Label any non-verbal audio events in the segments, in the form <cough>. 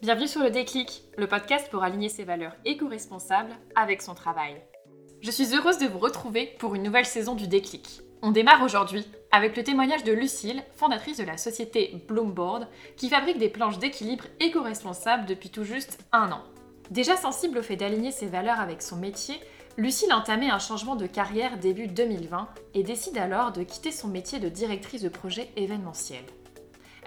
Bienvenue sur le Déclic, le podcast pour aligner ses valeurs éco-responsables avec son travail. Je suis heureuse de vous retrouver pour une nouvelle saison du Déclic. On démarre aujourd'hui avec le témoignage de Lucille, fondatrice de la société Bloomboard, qui fabrique des planches d'équilibre éco-responsables depuis tout juste un an. Déjà sensible au fait d'aligner ses valeurs avec son métier, Lucille a entamé un changement de carrière début 2020 et décide alors de quitter son métier de directrice de projet événementiel.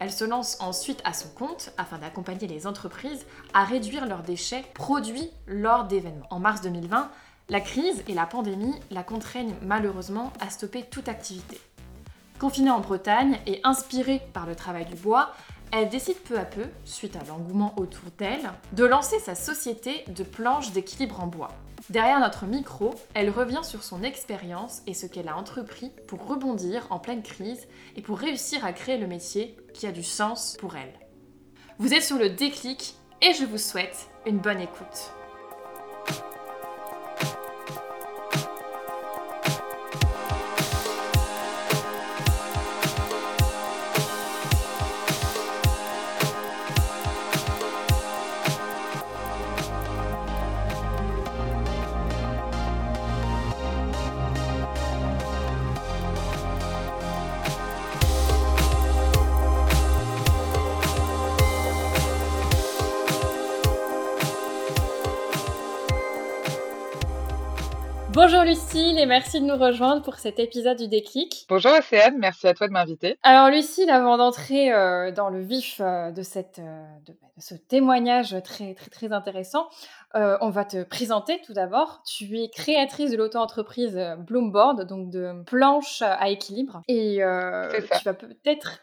Elle se lance ensuite à son compte afin d'accompagner les entreprises à réduire leurs déchets produits lors d'événements. En mars 2020, la crise et la pandémie la contraignent malheureusement à stopper toute activité. Confinée en Bretagne et inspirée par le travail du bois, elle décide peu à peu, suite à l'engouement autour d'elle, de lancer sa société de planches d'équilibre en bois. Derrière notre micro, elle revient sur son expérience et ce qu'elle a entrepris pour rebondir en pleine crise et pour réussir à créer le métier qui a du sens pour elle. Vous êtes sur le déclic et je vous souhaite une bonne écoute. Lucille et merci de nous rejoindre pour cet épisode du déclic. Bonjour Océane, merci à toi de m'inviter. Alors Lucille, avant d'entrer euh, dans le vif euh, de, cette, euh, de, ce témoignage très très très intéressant, on va te présenter tout d'abord. Tu es créatrice de l'auto-entreprise Bloomboard, donc de planches à équilibre. Et tu vas peut-être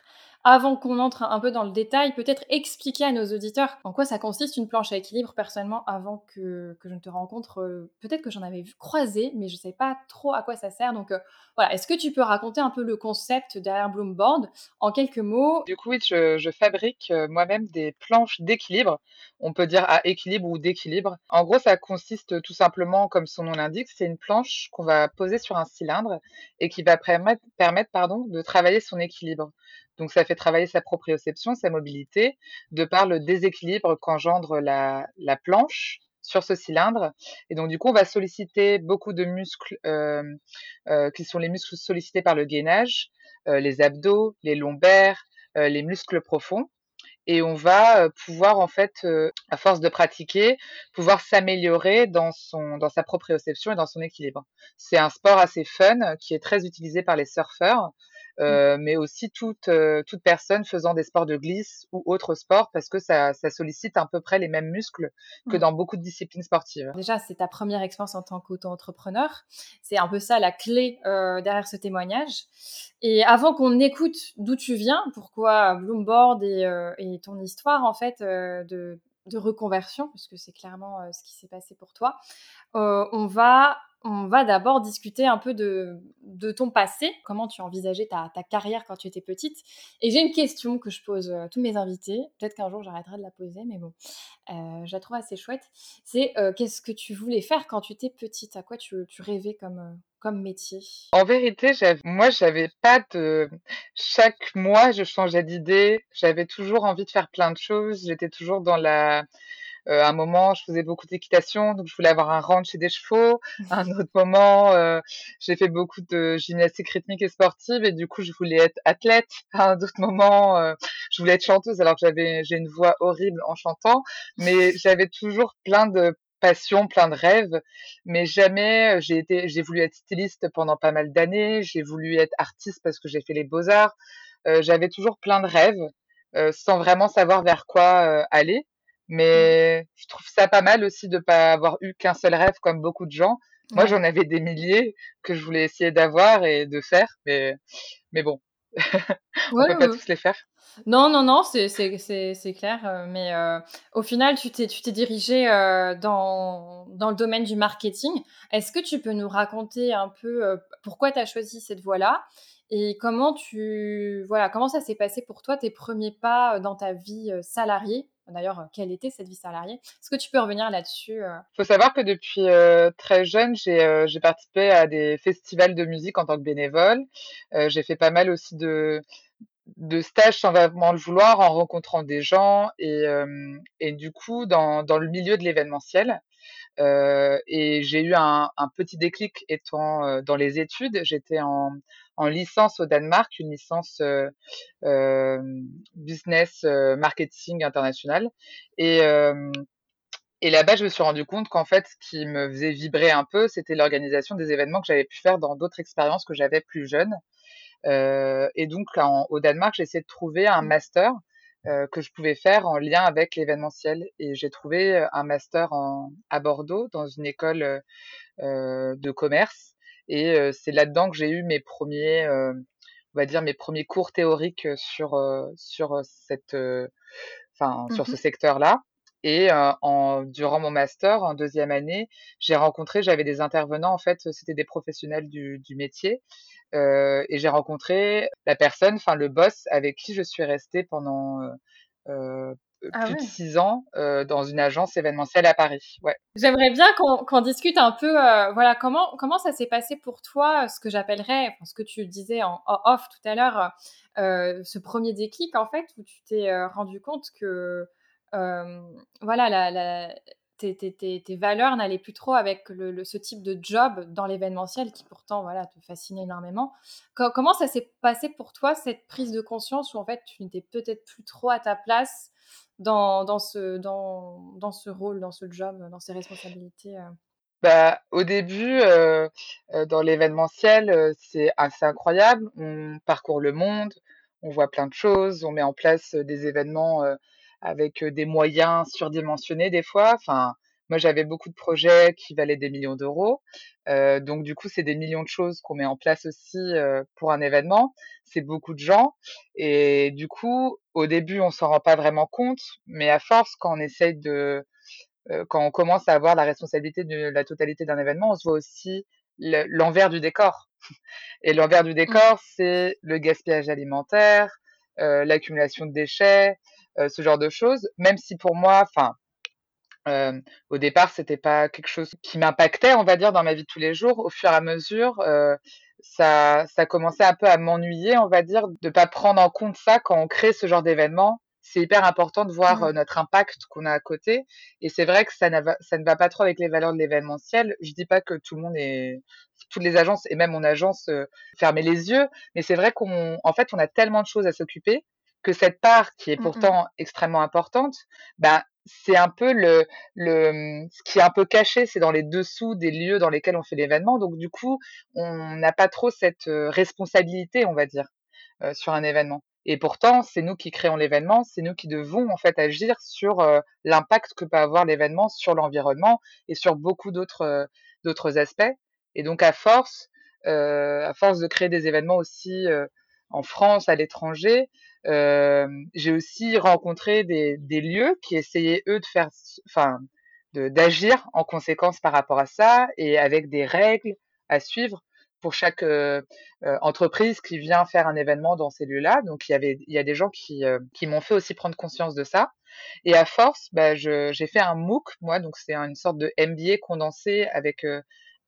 avant qu'on entre un peu dans le détail, peut-être expliquer à nos auditeurs en quoi ça consiste une planche à équilibre personnellement avant que, je ne te rencontre. Euh, peut-être que j'en avais vu croiser, mais je ne sais pas trop à quoi ça sert. Donc euh, voilà, est-ce que tu peux raconter un peu le concept derrière Bloomboard en quelques mots? Du coup, oui, je, fabrique euh, moi-même des planches d'équilibre. On peut dire à équilibre ou d'équilibre. En gros, ça consiste tout simplement, comme son nom l'indique, c'est une planche qu'on va poser sur un cylindre et qui va permettre, permettre pardon, de travailler son équilibre. Donc ça fait travailler sa proprioception, sa mobilité, de par le déséquilibre qu'engendre la, la planche sur ce cylindre. Et donc, du coup, on va solliciter beaucoup de muscles euh, euh, qui sont les muscles sollicités par le gainage, euh, les abdos, les lombaires, les muscles profonds. Et on va pouvoir, en fait, à force de pratiquer, pouvoir s'améliorer dans, dans sa proprioception et dans son équilibre. C'est un sport assez fun qui est très utilisé par les surfeurs. Mmh. Euh, mais aussi toute, euh, toute personne faisant des sports de glisse ou autres sports parce que ça, ça sollicite à peu près les mêmes muscles que mmh. dans beaucoup de disciplines sportives. Déjà, c'est ta première expérience en tant qu'auto-entrepreneur. C'est un peu ça la clé euh, derrière ce témoignage. Et avant qu'on écoute d'où tu viens, pourquoi Bloomboard et, et, ton histoire en fait de, de reconversion, parce que c'est clairement ce qui s'est passé pour toi, on va on va d'abord discuter un peu de, ton passé, comment tu envisageais ta, carrière quand tu étais petite? Et j'ai une question que je pose à tous mes invités. Peut-être qu'un jour j'arrêterai de la poser, mais bon, euh, je la trouve assez chouette. C'est euh, qu'est-ce que tu voulais faire quand tu étais petite? À quoi tu, rêvais comme, euh, comme métier? En vérité, moi, j'avais pas de. Chaque mois, je changeais d'idée. J'avais toujours envie de faire plein de choses. J'étais toujours dans la euh, un moment, je faisais beaucoup d'équitation, donc je voulais avoir un ranch et des chevaux. À un autre moment, euh, j'ai fait beaucoup de gymnastique rythmique et sportive, et du coup, je voulais être athlète. À un autre moment, euh, je voulais être chanteuse, alors que j'avais j'ai une voix horrible en chantant, mais j'avais toujours plein de passions, plein de rêves, mais jamais j'ai été, j'ai voulu être styliste pendant pas mal d'années, j'ai voulu être artiste parce que j'ai fait les beaux arts. j'avais toujours plein de rêves, sans vraiment savoir vers quoi aller. Mmh. Mais je trouve ça pas mal aussi de pas avoir eu qu'un seul rêve comme beaucoup de gens. Moi, j'en avais des milliers que je voulais essayer d'avoir et de faire, mais, mais bon, <laughs> on peut pas tous les faire. Non, non, non, c'est clair. Euh, mais euh, au final, tu t'es dirigé euh, dans, dans, le domaine du marketing. Est-ce que tu peux nous raconter un peu pourquoi tu as choisi cette voie-là et comment tu voilà comment ça s'est passé pour toi tes premiers pas dans ta vie salariée? D'ailleurs, quelle était cette vie salariée? Est-ce que tu peux revenir là-dessus Il faut savoir que depuis très jeune, j'ai participé à des festivals de musique en tant que bénévole. j'ai fait pas mal aussi de, de stage sans vraiment le vouloir, en rencontrant des gens et, du coup dans le milieu de l'événementiel. Et j'ai eu un, un, petit déclic étant dans les études. J'étais en, en, licence au Danemark, une licence business marketing international. Et, et là-bas, je me suis rendu compte qu'en fait, ce qui me faisait vibrer un peu, c'était l'organisation des événements que j'avais pu faire dans d'autres expériences que j'avais plus jeune. et donc, en, au Danemark, j'ai essayé de trouver un mmh. master que je pouvais faire en lien avec l'événementiel. Et j'ai trouvé euh, un master en, à Bordeaux dans une école euh, de commerce. Et c'est là-dedans que j'ai eu mes premiers, on va dire mes premiers cours théoriques sur sur cette, enfin sur ce mmh secteur-là. Et en, durant mon master, en deuxième année, j'ai rencontré, j'avais des intervenants, en fait, c'était des professionnels du, du métier. Euh, et j'ai rencontré la personne, enfin le boss, avec qui je suis restée pendant euh, ah plus de six ans euh, dans une agence événementielle à Paris. Ouais. J'aimerais bien qu'on discute un peu, voilà, comment comment ça s'est passé pour toi, ce que j'appellerais, ce que tu disais en, off tout à l'heure, ce premier déclic en fait, où tu t'es rendu compte que voilà, la, tes, tes, valeurs n'allaient plus trop avec le, ce type de job dans l'événementiel qui pourtant voilà, te fascinait énormément. comment ça s'est passé pour toi, cette prise de conscience où en fait tu n'étais peut-être plus trop à ta place dans, dans, ce, dans, dans ce rôle, dans ce job, dans ces responsabilités euh? bah, Au début, euh, euh, dans l'événementiel, c'est assez incroyable. On parcourt le monde, on voit plein de choses, on met en place des événements avec des moyens surdimensionnés des fois. Enfin, moi, j'avais beaucoup de projets qui valaient des millions d'euros. Euh, donc, du coup, c'est des millions de choses qu'on met en place aussi euh, pour un événement. C'est beaucoup de gens. Et du coup, au début, on s'en rend pas vraiment compte. Mais à force, quand on essaye de... Euh, quand on commence à avoir la responsabilité de la totalité d'un événement, on se voit aussi l'envers du décor. <laughs> Et l'envers du mmh. décor, c'est le gaspillage alimentaire, l'accumulation de déchets, ce genre de choses. Même si pour moi, enfin, euh, au départ, c'était pas quelque chose qui m'impactait, on va dire, dans ma vie de tous les jours. Au fur et à mesure, euh, ça, ça commençait un peu à m'ennuyer, on va dire, de pas prendre en compte ça quand on crée ce genre d'événement. C'est hyper important de voir mmh. notre impact qu'on a à côté. Et c'est vrai que ça, ça ne va pas trop avec les valeurs de l'événementiel. Je dis pas que tout le monde est, toutes les agences et même mon agence euh, fermer les yeux, mais c'est vrai qu'on, en fait, on a tellement de choses à s'occuper que cette part qui est mmh pourtant extrêmement importante, bah, c'est un peu le, le, mmh, ce qui est un peu caché, c'est dans les dessous des lieux dans lesquels on fait l'événement. Donc du coup, on n'a pas trop cette responsabilité, on va dire, sur un événement. Et pourtant, c'est nous qui créons l'événement, c'est nous qui devons en fait agir sur l'impact que peut avoir l'événement sur l'environnement et sur beaucoup d'autres d'autres aspects. Et donc à force, à force de créer des événements aussi en France, à l'étranger, j'ai aussi rencontré des, lieux qui essayaient eux de faire, enfin, d'agir en conséquence par rapport à ça et avec des règles à suivre pour chaque euh, euh, entreprise qui vient faire un événement dans ces lieux-là. Donc il y avait, il y a des gens qui, m'ont fait aussi prendre conscience de ça. Et à force, bah, j'ai fait un MOOC, moi, donc c'est une sorte de MBA condensé avec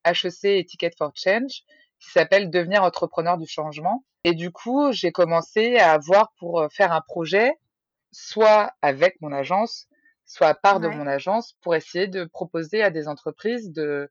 HEC et Ticket for Change, qui s'appelle Devenir entrepreneur du changement. Et du coup, j'ai commencé à voir pour faire un projet, soit avec mon agence, soit à part de mon agence, pour essayer de proposer à des entreprises de,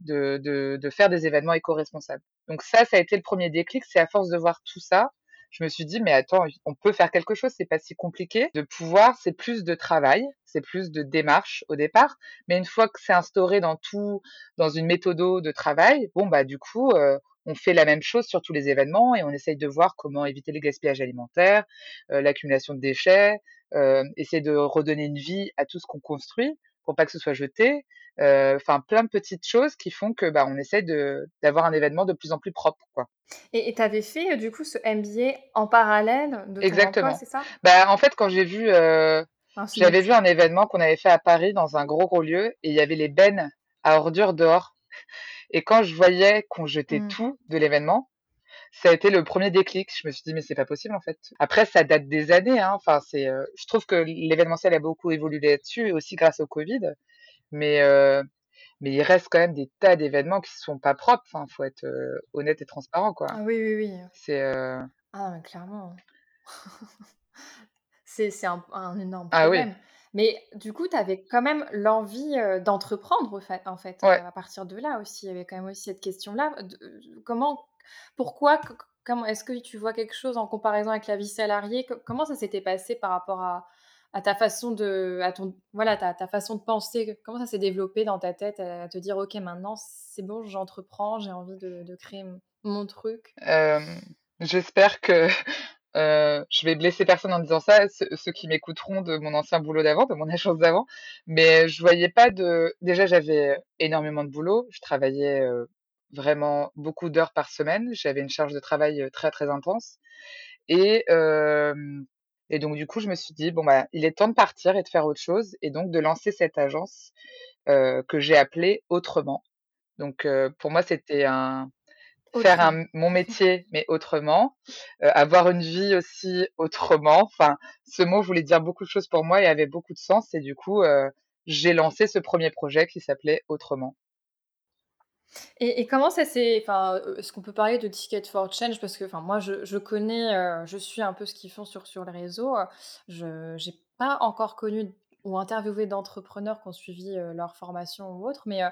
de, de, de faire des événements éco-responsables. Donc ça, ça a été le premier déclic. C'est à force de voir tout ça, je me suis dit, mais attends, on peut faire quelque chose, c'est pas si compliqué. De pouvoir, c'est plus de travail, c'est plus de démarche au départ, mais une fois que c'est instauré dans tout, dans une méthode de travail, bon bah du coup, euh, on fait la même chose sur tous les événements et on essaye de voir comment éviter le gaspillage alimentaire, euh, l'accumulation de déchets, euh, essayer de redonner une vie à tout ce qu'on construit pour pas que ce soit jeté. Enfin, plein de petites choses qui font que bah, on essaie d'avoir un événement de plus en plus propre, quoi. Et tu avais fait du coup ce MBA en parallèle de ton Exactement. c'est ça? Bah en fait, quand j'ai vu, j'avais vu un événement qu'on avait fait à Paris dans un gros gros lieu et il y avait les bennes à ordures dehors. Et quand je voyais qu'on jetait mmh. tout de l'événement, ça a été le premier déclic. Je me suis dit mais c'est pas possible en fait. Après ça date des années. Hein. Enfin c'est, euh, je trouve que l'événementiel a beaucoup évolué là-dessus, aussi grâce au Covid. Mais euh, mais il reste quand même des tas d'événements qui sont pas propres. Enfin faut être euh, honnête et transparent quoi. Ah oui oui oui. C'est ah mais clairement. <laughs> c'est un, un, énorme Ah oui. problème. Mais du coup, tu avais quand même l'envie d'entreprendre, en fait, Ouais. à partir de là aussi. Il y avait quand même aussi cette question-là. Comment, pourquoi, comment, est-ce que tu vois quelque chose en comparaison avec la vie salariée? Comment ça s'était passé par rapport à, ta façon de, à ton, voilà, ta, façon de penser? Comment ça s'est développé dans ta tête à, te dire, ok, maintenant c'est bon, j'entreprends, j'ai envie de, de, créer mon truc? J'espère que <laughs> euh, je vais blesser personne en disant ça, ceux, qui m'écouteront de mon ancien boulot d'avant, de mon <laughs> agence d'avant. Mais je voyais pas de. Déjà, j'avais énormément de boulot. Je travaillais vraiment beaucoup d'heures par semaine. J'avais une charge de travail euh, très très intense. Et et donc du coup, je me suis dit bon bah, il est temps de partir et de faire autre chose, et donc de lancer cette agence que j'ai appelée Autrement. Donc pour moi, c'était un faire un, mon métier, mais autrement, euh, avoir une vie aussi autrement. Enfin, ce mot voulait dire beaucoup de choses pour moi et avait beaucoup de sens. Et du coup, euh, j'ai lancé ce premier projet qui s'appelait Autrement. Et, comment ça s'est. Euh, est-ce qu'on peut parler de Ticket for Change? Parce que moi, je, connais, je suis un peu ce qu'ils font sur, sur les réseaux. Je n'ai pas encore connu ou interviewé d'entrepreneurs qui ont suivi leur formation ou autre. Mais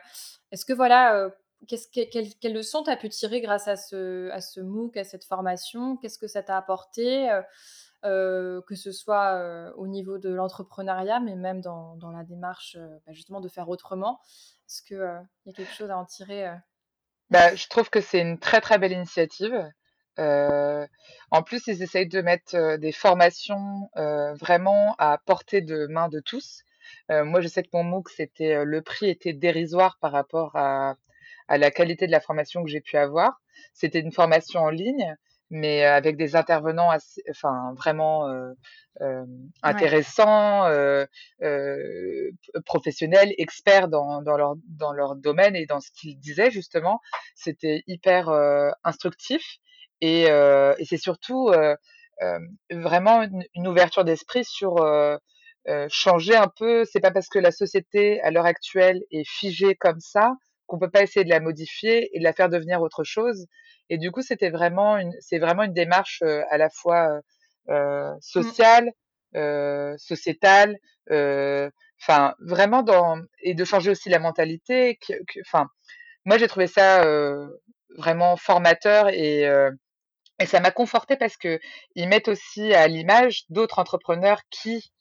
est-ce que voilà qu'est-ce que, quelle, quelle, leçon tu as pu tirer grâce à ce, à ce MOOC, à cette formation? Qu'est-ce que ça t'a apporté? Euh, euh, Que ce soit euh, au niveau de l'entrepreneuriat, mais même dans, la démarche bah, justement de faire autrement. Est-ce qu'il y a quelque chose à en tirer bah, Je trouve que c'est une très très belle initiative. en plus, ils essayent de mettre des formations vraiment à portée de main de tous. moi, je sais que mon MOOC, c'était le prix était dérisoire par rapport à la qualité de la formation que j'ai pu avoir. C'était une formation en ligne, mais avec des intervenants assez, enfin vraiment euh, euh, intéressants, euh, euh, professionnels, experts dans, dans, leur, dans leur domaine et dans ce qu'ils disaient justement. C'était hyper euh, instructif et, et c'est surtout vraiment une, une ouverture d'esprit sur changer un peu. C'est pas parce que la société à l'heure actuelle est figée comme ça qu'on peut pas essayer de la modifier et de la faire devenir autre chose. Et du coup, c'était vraiment une, c'est vraiment une démarche euh, à la fois euh, mmh. sociale, euh, sociétale, euh, enfin vraiment dans et de changer aussi la mentalité. Enfin, moi j'ai trouvé ça euh, vraiment formateur et et ça m'a conforté parce que ils mettent aussi à l'image d'autres entrepreneurs qui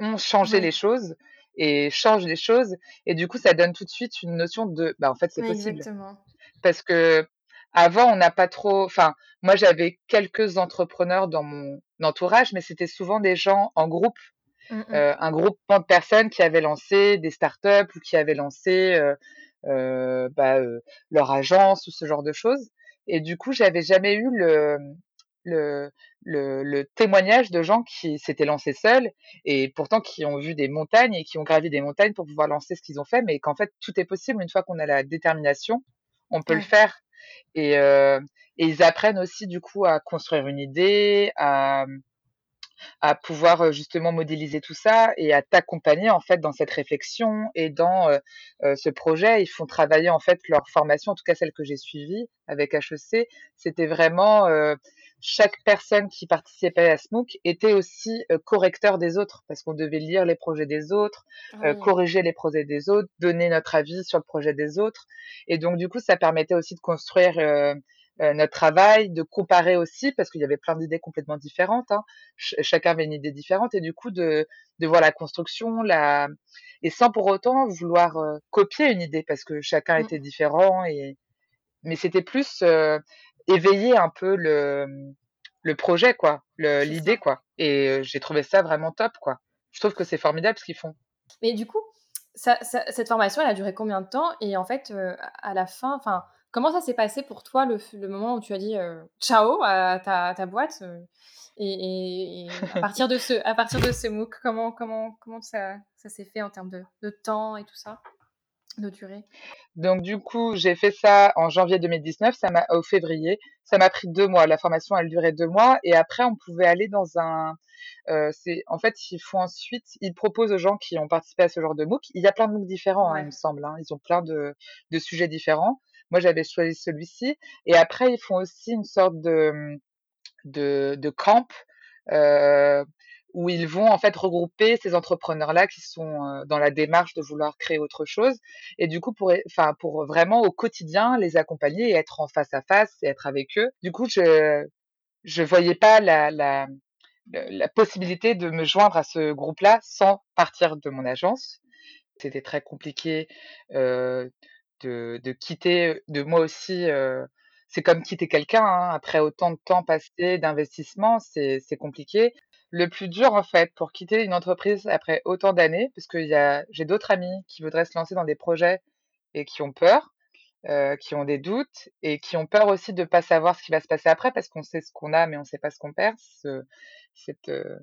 ont changé les choses et change les choses. Et du coup, ça donne tout de suite une notion de, bah, en fait, c'est possible. Exactement. Parce que avant, on n'a pas trop, enfin, moi, j'avais quelques entrepreneurs dans mon entourage, mais c'était souvent des gens en groupe, mmh euh, un groupement de personnes qui avaient lancé des startups ou qui avaient lancé euh, euh, bah, leur agence ou ce genre de choses. Et du coup, j'avais jamais eu le, le, le, le, témoignage de gens qui s'étaient lancés seuls et pourtant qui ont vu des montagnes et qui ont gravi des montagnes pour pouvoir lancer ce qu'ils ont fait, mais qu'en fait tout est possible une fois qu'on a la détermination, on peut le faire. Et, euh, et, ils apprennent aussi du coup à construire une idée, à, à pouvoir justement modéliser tout ça et à t'accompagner en fait dans cette réflexion et dans euh, euh, ce projet. Ils font travailler en fait leur formation, en tout cas celle que j'ai suivie avec HEC, c'était vraiment euh, chaque personne qui participait à SMOOC était aussi euh, correcteur des autres parce qu'on devait lire les projets des autres, euh, corriger les projets des autres, donner notre avis sur le projet des autres. Et donc, du coup, ça permettait aussi de construire euh, notre travail, de comparer aussi parce qu'il y avait plein d'idées complètement différentes. Hein. chacun avait une idée différente et du coup, de, de voir la construction, la... et sans pour autant vouloir copier une idée parce que chacun mmh. était différent et mais c'était plus éveiller un peu le, le projet, quoi, l'idée, quoi. Et j'ai trouvé ça vraiment top, quoi. Je trouve que c'est formidable ce qu'ils font. Mais du coup, ça, cette formation, elle a duré combien de temps? Et en fait, à la fin, enfin, comment ça s'est passé pour toi le, le, moment où tu as dit ciao à ta, ta boîte et, et, à <laughs> partir de ce, à partir de ce MOOC, comment, comment, comment ça, ça s'est fait en termes de, de temps et tout ça? De durée Donc du coup, j'ai fait ça en janvier 2019, ça m'a au février. Ça m'a pris deux mois. La formation, elle durait deux mois, et après, on pouvait aller dans un. Euh, c'est en fait, il faut ensuite, ils proposent aux gens qui ont participé à ce genre de MOOC. Il y a plein de MOOC différents, hein, il me semble. Hein. Ils ont plein de, de sujets différents. Moi, j'avais choisi celui-ci. Et après, ils font aussi une sorte de de, de camp où ils vont en fait regrouper ces entrepreneurs-là qui sont dans la démarche de vouloir créer autre chose et du coup pour enfin pour vraiment au quotidien les accompagner et être en face à face et être avec eux. Du coup, je je voyais pas la la la possibilité de me joindre à ce groupe-là sans partir de mon agence. C'était très compliqué euh, de, de, quitter, de moi aussi. Euh, c'est comme quitter quelqu'un hein, après autant de temps passé d'investissement, c'est compliqué. Le plus dur en fait pour quitter une entreprise après autant d'années, parce que j'ai d'autres amis qui voudraient se lancer dans des projets et qui ont peur, euh, qui ont des doutes et qui ont peur aussi de ne pas savoir ce qui va se passer après parce qu'on sait ce qu'on a mais on ne sait pas ce qu'on perd. Ce, cette, euh,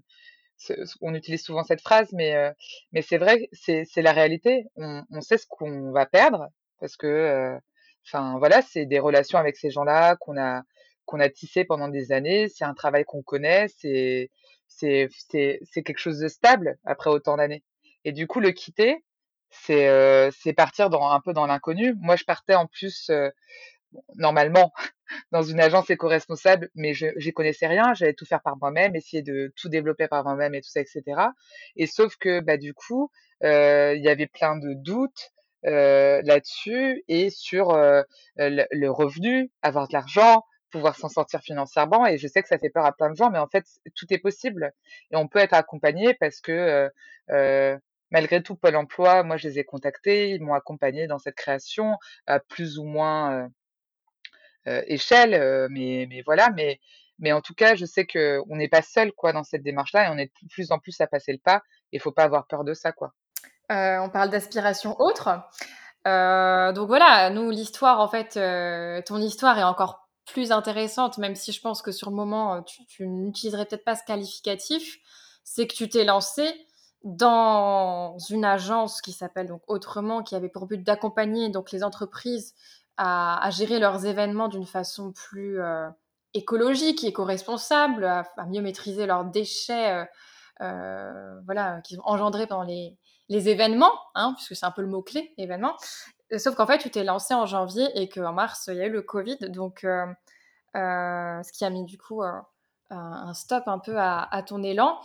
on utilise souvent cette phrase, mais, euh, mais c'est vrai, c'est la réalité. On, on, sait ce qu'on va perdre parce que, enfin voilà, c'est des relations avec ces gens-là qu'on a qu'on a pendant des années. C'est un travail qu'on connaît. C'est c'est quelque chose de stable après autant d'années. Et du coup, le quitter, c'est euh, partir dans un peu dans l'inconnu. Moi, je partais en plus euh, normalement <laughs> dans une agence éco-responsable, mais je j'y connaissais rien. J'allais tout faire par moi-même, essayer de tout développer par moi-même et tout ça, etc. Et sauf que bah du coup, euh, il y avait plein de doutes là-dessus et sur le, le, revenu, avoir de l'argent, pouvoir s'en sortir financièrement. Et je sais que ça fait peur à plein de gens, mais en fait, tout est possible. Et on peut être accompagné parce que euh, malgré tout, Pôle emploi, moi, je les ai contactés, ils m'ont accompagné dans cette création à plus ou moins euh, euh, échelle, euh, mais, mais voilà, mais, mais en tout cas, je sais qu'on n'est pas seul quoi dans cette démarche-là et on est de plus en plus à passer le pas. Il faut pas avoir peur de ça, quoi. on parle d'aspiration autre. donc voilà, nous, l'histoire, en fait, ton histoire est encore plus intéressante, même si je pense que sur le moment, tu, tu n'utiliserais peut-être pas ce qualificatif. C'est que tu t'es lancé dans une agence qui s'appelle donc Autrement, qui avait pour but d'accompagner donc les entreprises à, gérer leurs événements d'une façon plus euh, écologique, éco-responsable, à, mieux maîtriser leurs déchets, euh, euh, voilà, qu'ils ont engendrés pendant les, événements, hein, puisque c'est un peu le mot clé, événement. Sauf qu'en fait, tu t'es lancé en janvier et qu'en mars, il y a eu le Covid, donc ce qui a mis du coup un stop un peu à, à ton élan.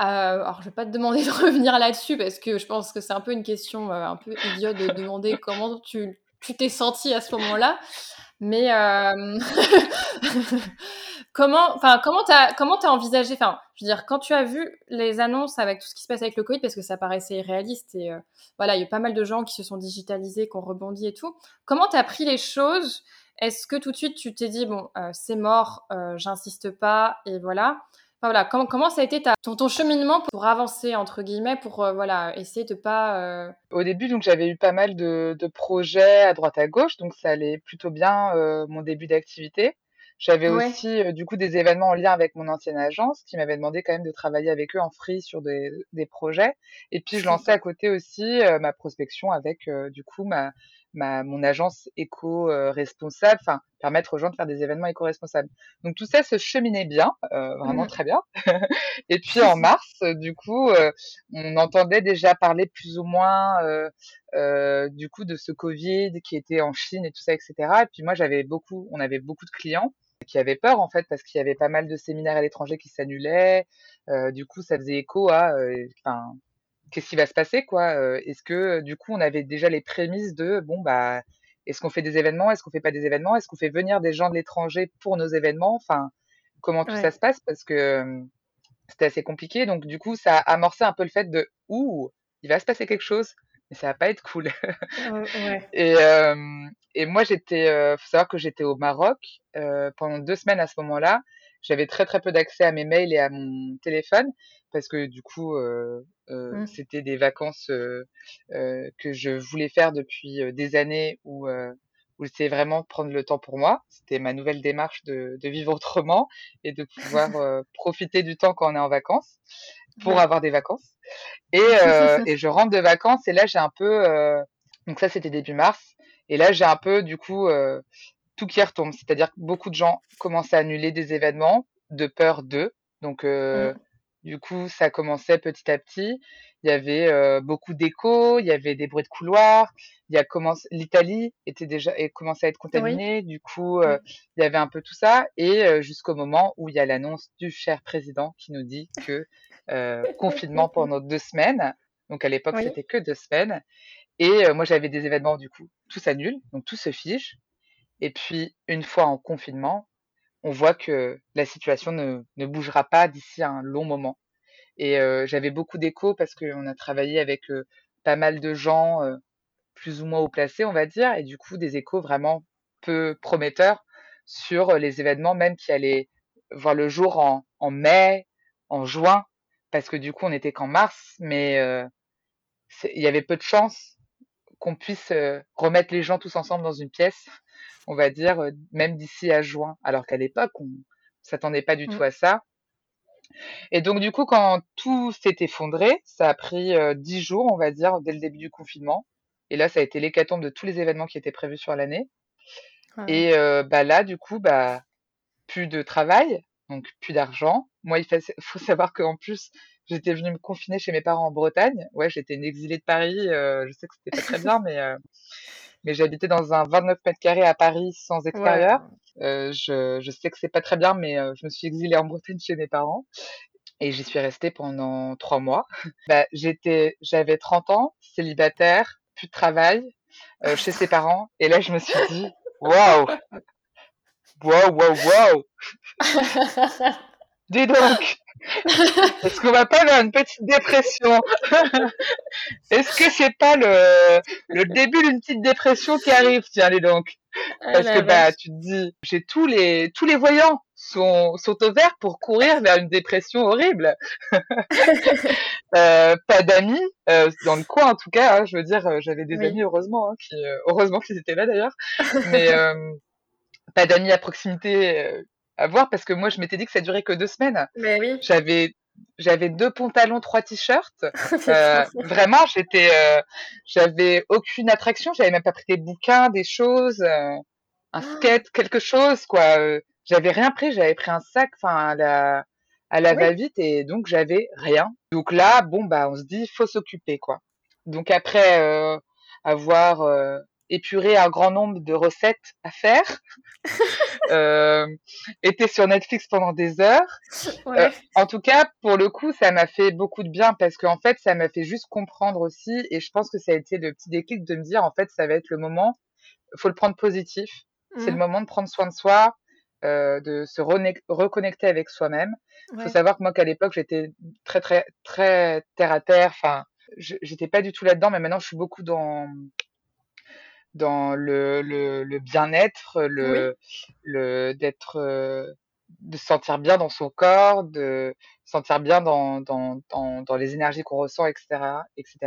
Euh, alors, je vais pas te demander <laughs> de revenir là-dessus parce que je pense que c'est un peu une question euh, un peu idiote de demander <laughs> comment tu tu t'es senti à ce moment-là. Mais euh... <laughs> comment, enfin, comment t'as comment t'as envisagé, enfin, je veux dire, quand tu as vu les annonces avec tout ce qui se passe avec le Covid, parce que ça paraissait irréaliste et euh, voilà, il y a pas mal de gens qui se sont digitalisés, qui ont rebondi et tout. Comment t'as pris les choses? Est-ce que tout de suite tu t'es dit bon, c'est mort, j'insiste pas et voilà voilà, comment, comment ça a été ta, ton, ton, cheminement pour avancer, entre guillemets, pour euh, voilà, essayer de pas... Euh, Au début, donc j'avais eu pas mal de, de, projets à droite à gauche, donc ça allait plutôt bien euh, mon début d'activité. J'avais aussi du coup des événements en lien avec mon ancienne agence qui m'avait demandé quand même de travailler avec eux en free sur des, des projets. Et puis je lançais à côté aussi ma prospection avec du coup ma, ma, mon agence éco-responsable, enfin permettre aux gens de faire des événements éco-responsables. Donc tout ça se cheminait bien, euh, vraiment mmh. très bien. <laughs> et puis en <laughs> mars, du coup, euh, on entendait déjà parler plus ou moins euh, euh, du coup de ce Covid qui était en Chine et tout ça, etc. Et puis moi j'avais beaucoup, on avait beaucoup de clients qui avaient peur en fait parce qu'il y avait pas mal de séminaires à l'étranger qui s'annulaient. Euh, du coup, ça faisait écho à, enfin, qu'est-ce qui va se passer quoi Est-ce que du coup on avait déjà les prémices de bon bah est-ce qu'on fait des événements Est-ce qu'on fait pas des événements Est-ce qu'on fait venir des gens de l'étranger pour nos événements Enfin, comment tout ça se passe? Parce que c'était assez compliqué. Donc du coup, ça a amorcé un peu le fait de ouh, il va se passer quelque chose, mais ça va pas être cool. ouais. <laughs> et, euh, et moi, j'étais, euh, faut savoir que j'étais au Maroc pendant deux semaines à ce moment-là. J'avais très très peu d'accès à mes mails et à mon téléphone parce que du coup, euh, euh, mmh. c'était des vacances euh, que je voulais faire depuis des années où, où c'était vraiment prendre le temps pour moi. C'était ma nouvelle démarche de, de vivre autrement et de pouvoir <laughs> profiter du temps quand on est en vacances pour avoir des vacances. Et, <laughs> et je rentre de vacances et là j'ai un peu, donc ça c'était début mars, et là j'ai un peu du coup tout qui retombe. C'est-à-dire que beaucoup de gens commencent à annuler des événements de peur d'eux. Donc, mmh Du coup, ça commençait petit à petit. Il y avait euh, beaucoup d'échos, il y avait des bruits de couloir. Il y a l'Italie était déjà et commençait à être contaminée. Du coup, euh, il y avait un peu tout ça et euh, jusqu'au moment où il y a l'annonce du cher président qui nous dit que <laughs> confinement pendant deux semaines. Donc à l'époque, c'était que deux semaines. Et moi, j'avais des événements du coup, tout s'annule, donc tout se fige. Et puis, une fois en confinement, on voit que la situation ne, ne bougera pas d'ici un long moment. Et euh, j'avais beaucoup d'échos parce qu'on a travaillé avec euh, pas mal de gens euh, plus ou moins haut placés, on va dire, et du coup des échos vraiment peu prometteurs sur les événements même qui allaient voir le jour en, en mai, en juin, parce que du coup on était qu'en mars, mais il y avait peu de chances qu'on puisse remettre les gens tous ensemble dans une pièce on va dire, euh, même d'ici à juin. Alors qu'à l'époque, on s'attendait pas du mmh. tout à ça. Et donc, du coup, quand tout s'est effondré, ça a pris euh, dix jours, on va dire, dès le début du confinement. Et là, ça a été l'hécatombe de tous les événements qui étaient prévus sur l'année. Et euh, bah là, du coup, bah plus de travail, donc plus d'argent. Moi, il <laughs> faut savoir qu'en plus, j'étais venue me confiner chez mes parents en Bretagne. Ouais, j'étais une exilée de Paris. je sais que c'était pas très <laughs> bien, mais mais j'habitais dans un 29 mètres carrés à Paris sans extérieur. Euh, je, je, sais que c'est pas très bien, mais euh, je me suis exilée en Bretagne chez mes parents et j'y suis restée pendant trois mois. <laughs> Bah, j'étais, j'avais 30 ans, célibataire, plus de travail, euh, chez ses parents, et là je me suis dit, <laughs> waouh, waouh, waouh, waouh. <laughs> Dis donc, <laughs> est-ce qu'on va pas vers une petite dépression <laughs> Est-ce que c'est pas le, le début d'une petite dépression qui arrive? Tiens, dis donc. Ah Parce que bah tu te dis, j'ai tous les tous les voyants sont sont au vert pour courir vers une dépression horrible. <laughs> euh, pas d'amis euh, dans le coin en tout cas. Hein, je veux dire, euh, j'avais des amis heureusement, hein, qui heureusement qu'ils étaient là d'ailleurs, mais pas d'amis à proximité à voir parce que moi je m'étais dit que ça durait que deux semaines. Mais oui. J'avais j'avais deux pantalons, trois t-shirts. <laughs> Euh, vraiment, j'étais, euh, j'avais aucune attraction. J'avais même pas pris des bouquins, des choses, euh, un ah. skate, quelque chose quoi. J'avais rien pris. J'avais pris un sac, enfin à la à la va-vite et donc j'avais rien. Donc là, bon bah on se dit faut s'occuper quoi. Donc après avoir épurer un grand nombre de recettes à faire, <laughs> euh, était sur Netflix pendant des heures. Euh, en tout cas, pour le coup, ça m'a fait beaucoup de bien parce qu'en fait, ça m'a fait juste comprendre aussi, et je pense que ça a été le petit déclic de me dire, en fait, ça va être le moment, faut le prendre positif. C'est le mmh. moment de prendre soin de soi, euh, de se reconnecter avec soi-même. Il faut savoir que moi, qu'à l'époque, j'étais très, très, très terre à terre. Enfin, j'étais pas du tout là-dedans, mais maintenant, je suis beaucoup dans dans le, le, le bien-être, le, le d'être, euh, de se sentir bien dans son corps, de se sentir bien dans, dans, dans, dans les énergies qu'on ressent, etc., etc.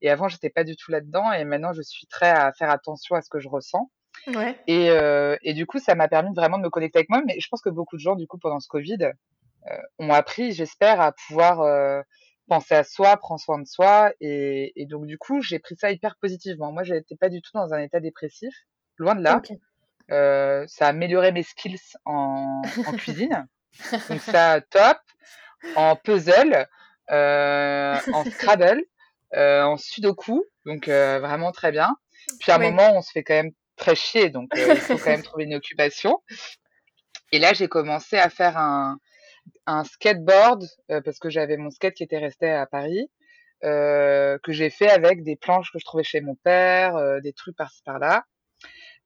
Et avant, j'étais pas du tout là-dedans, et maintenant, je suis très à faire attention à ce que je ressens. Ouais. Et, euh, et du coup, ça m'a permis vraiment de me connecter avec moi. Mais je pense que beaucoup de gens, du coup, pendant ce Covid, euh, ont appris, j'espère, à pouvoir penser à soi, prendre soin de soi. Et, et donc, du coup, j'ai pris ça hyper positivement. Moi, j'étais pas du tout dans un état dépressif, loin de là. Euh, ça a amélioré mes skills en, <laughs> en cuisine. donc, ça, top. En puzzle, euh, en <laughs> Scrabble, euh, en Sudoku. Donc, vraiment très bien. Puis, à un moment, on se fait quand même très chier. Donc, il faut quand même <laughs> trouver une occupation. Et là, j'ai commencé à faire un, un skateboard euh, parce que j'avais mon skate qui était resté à Paris euh, que j'ai fait avec des planches que je trouvais chez mon père, euh, des trucs par-ci par-là.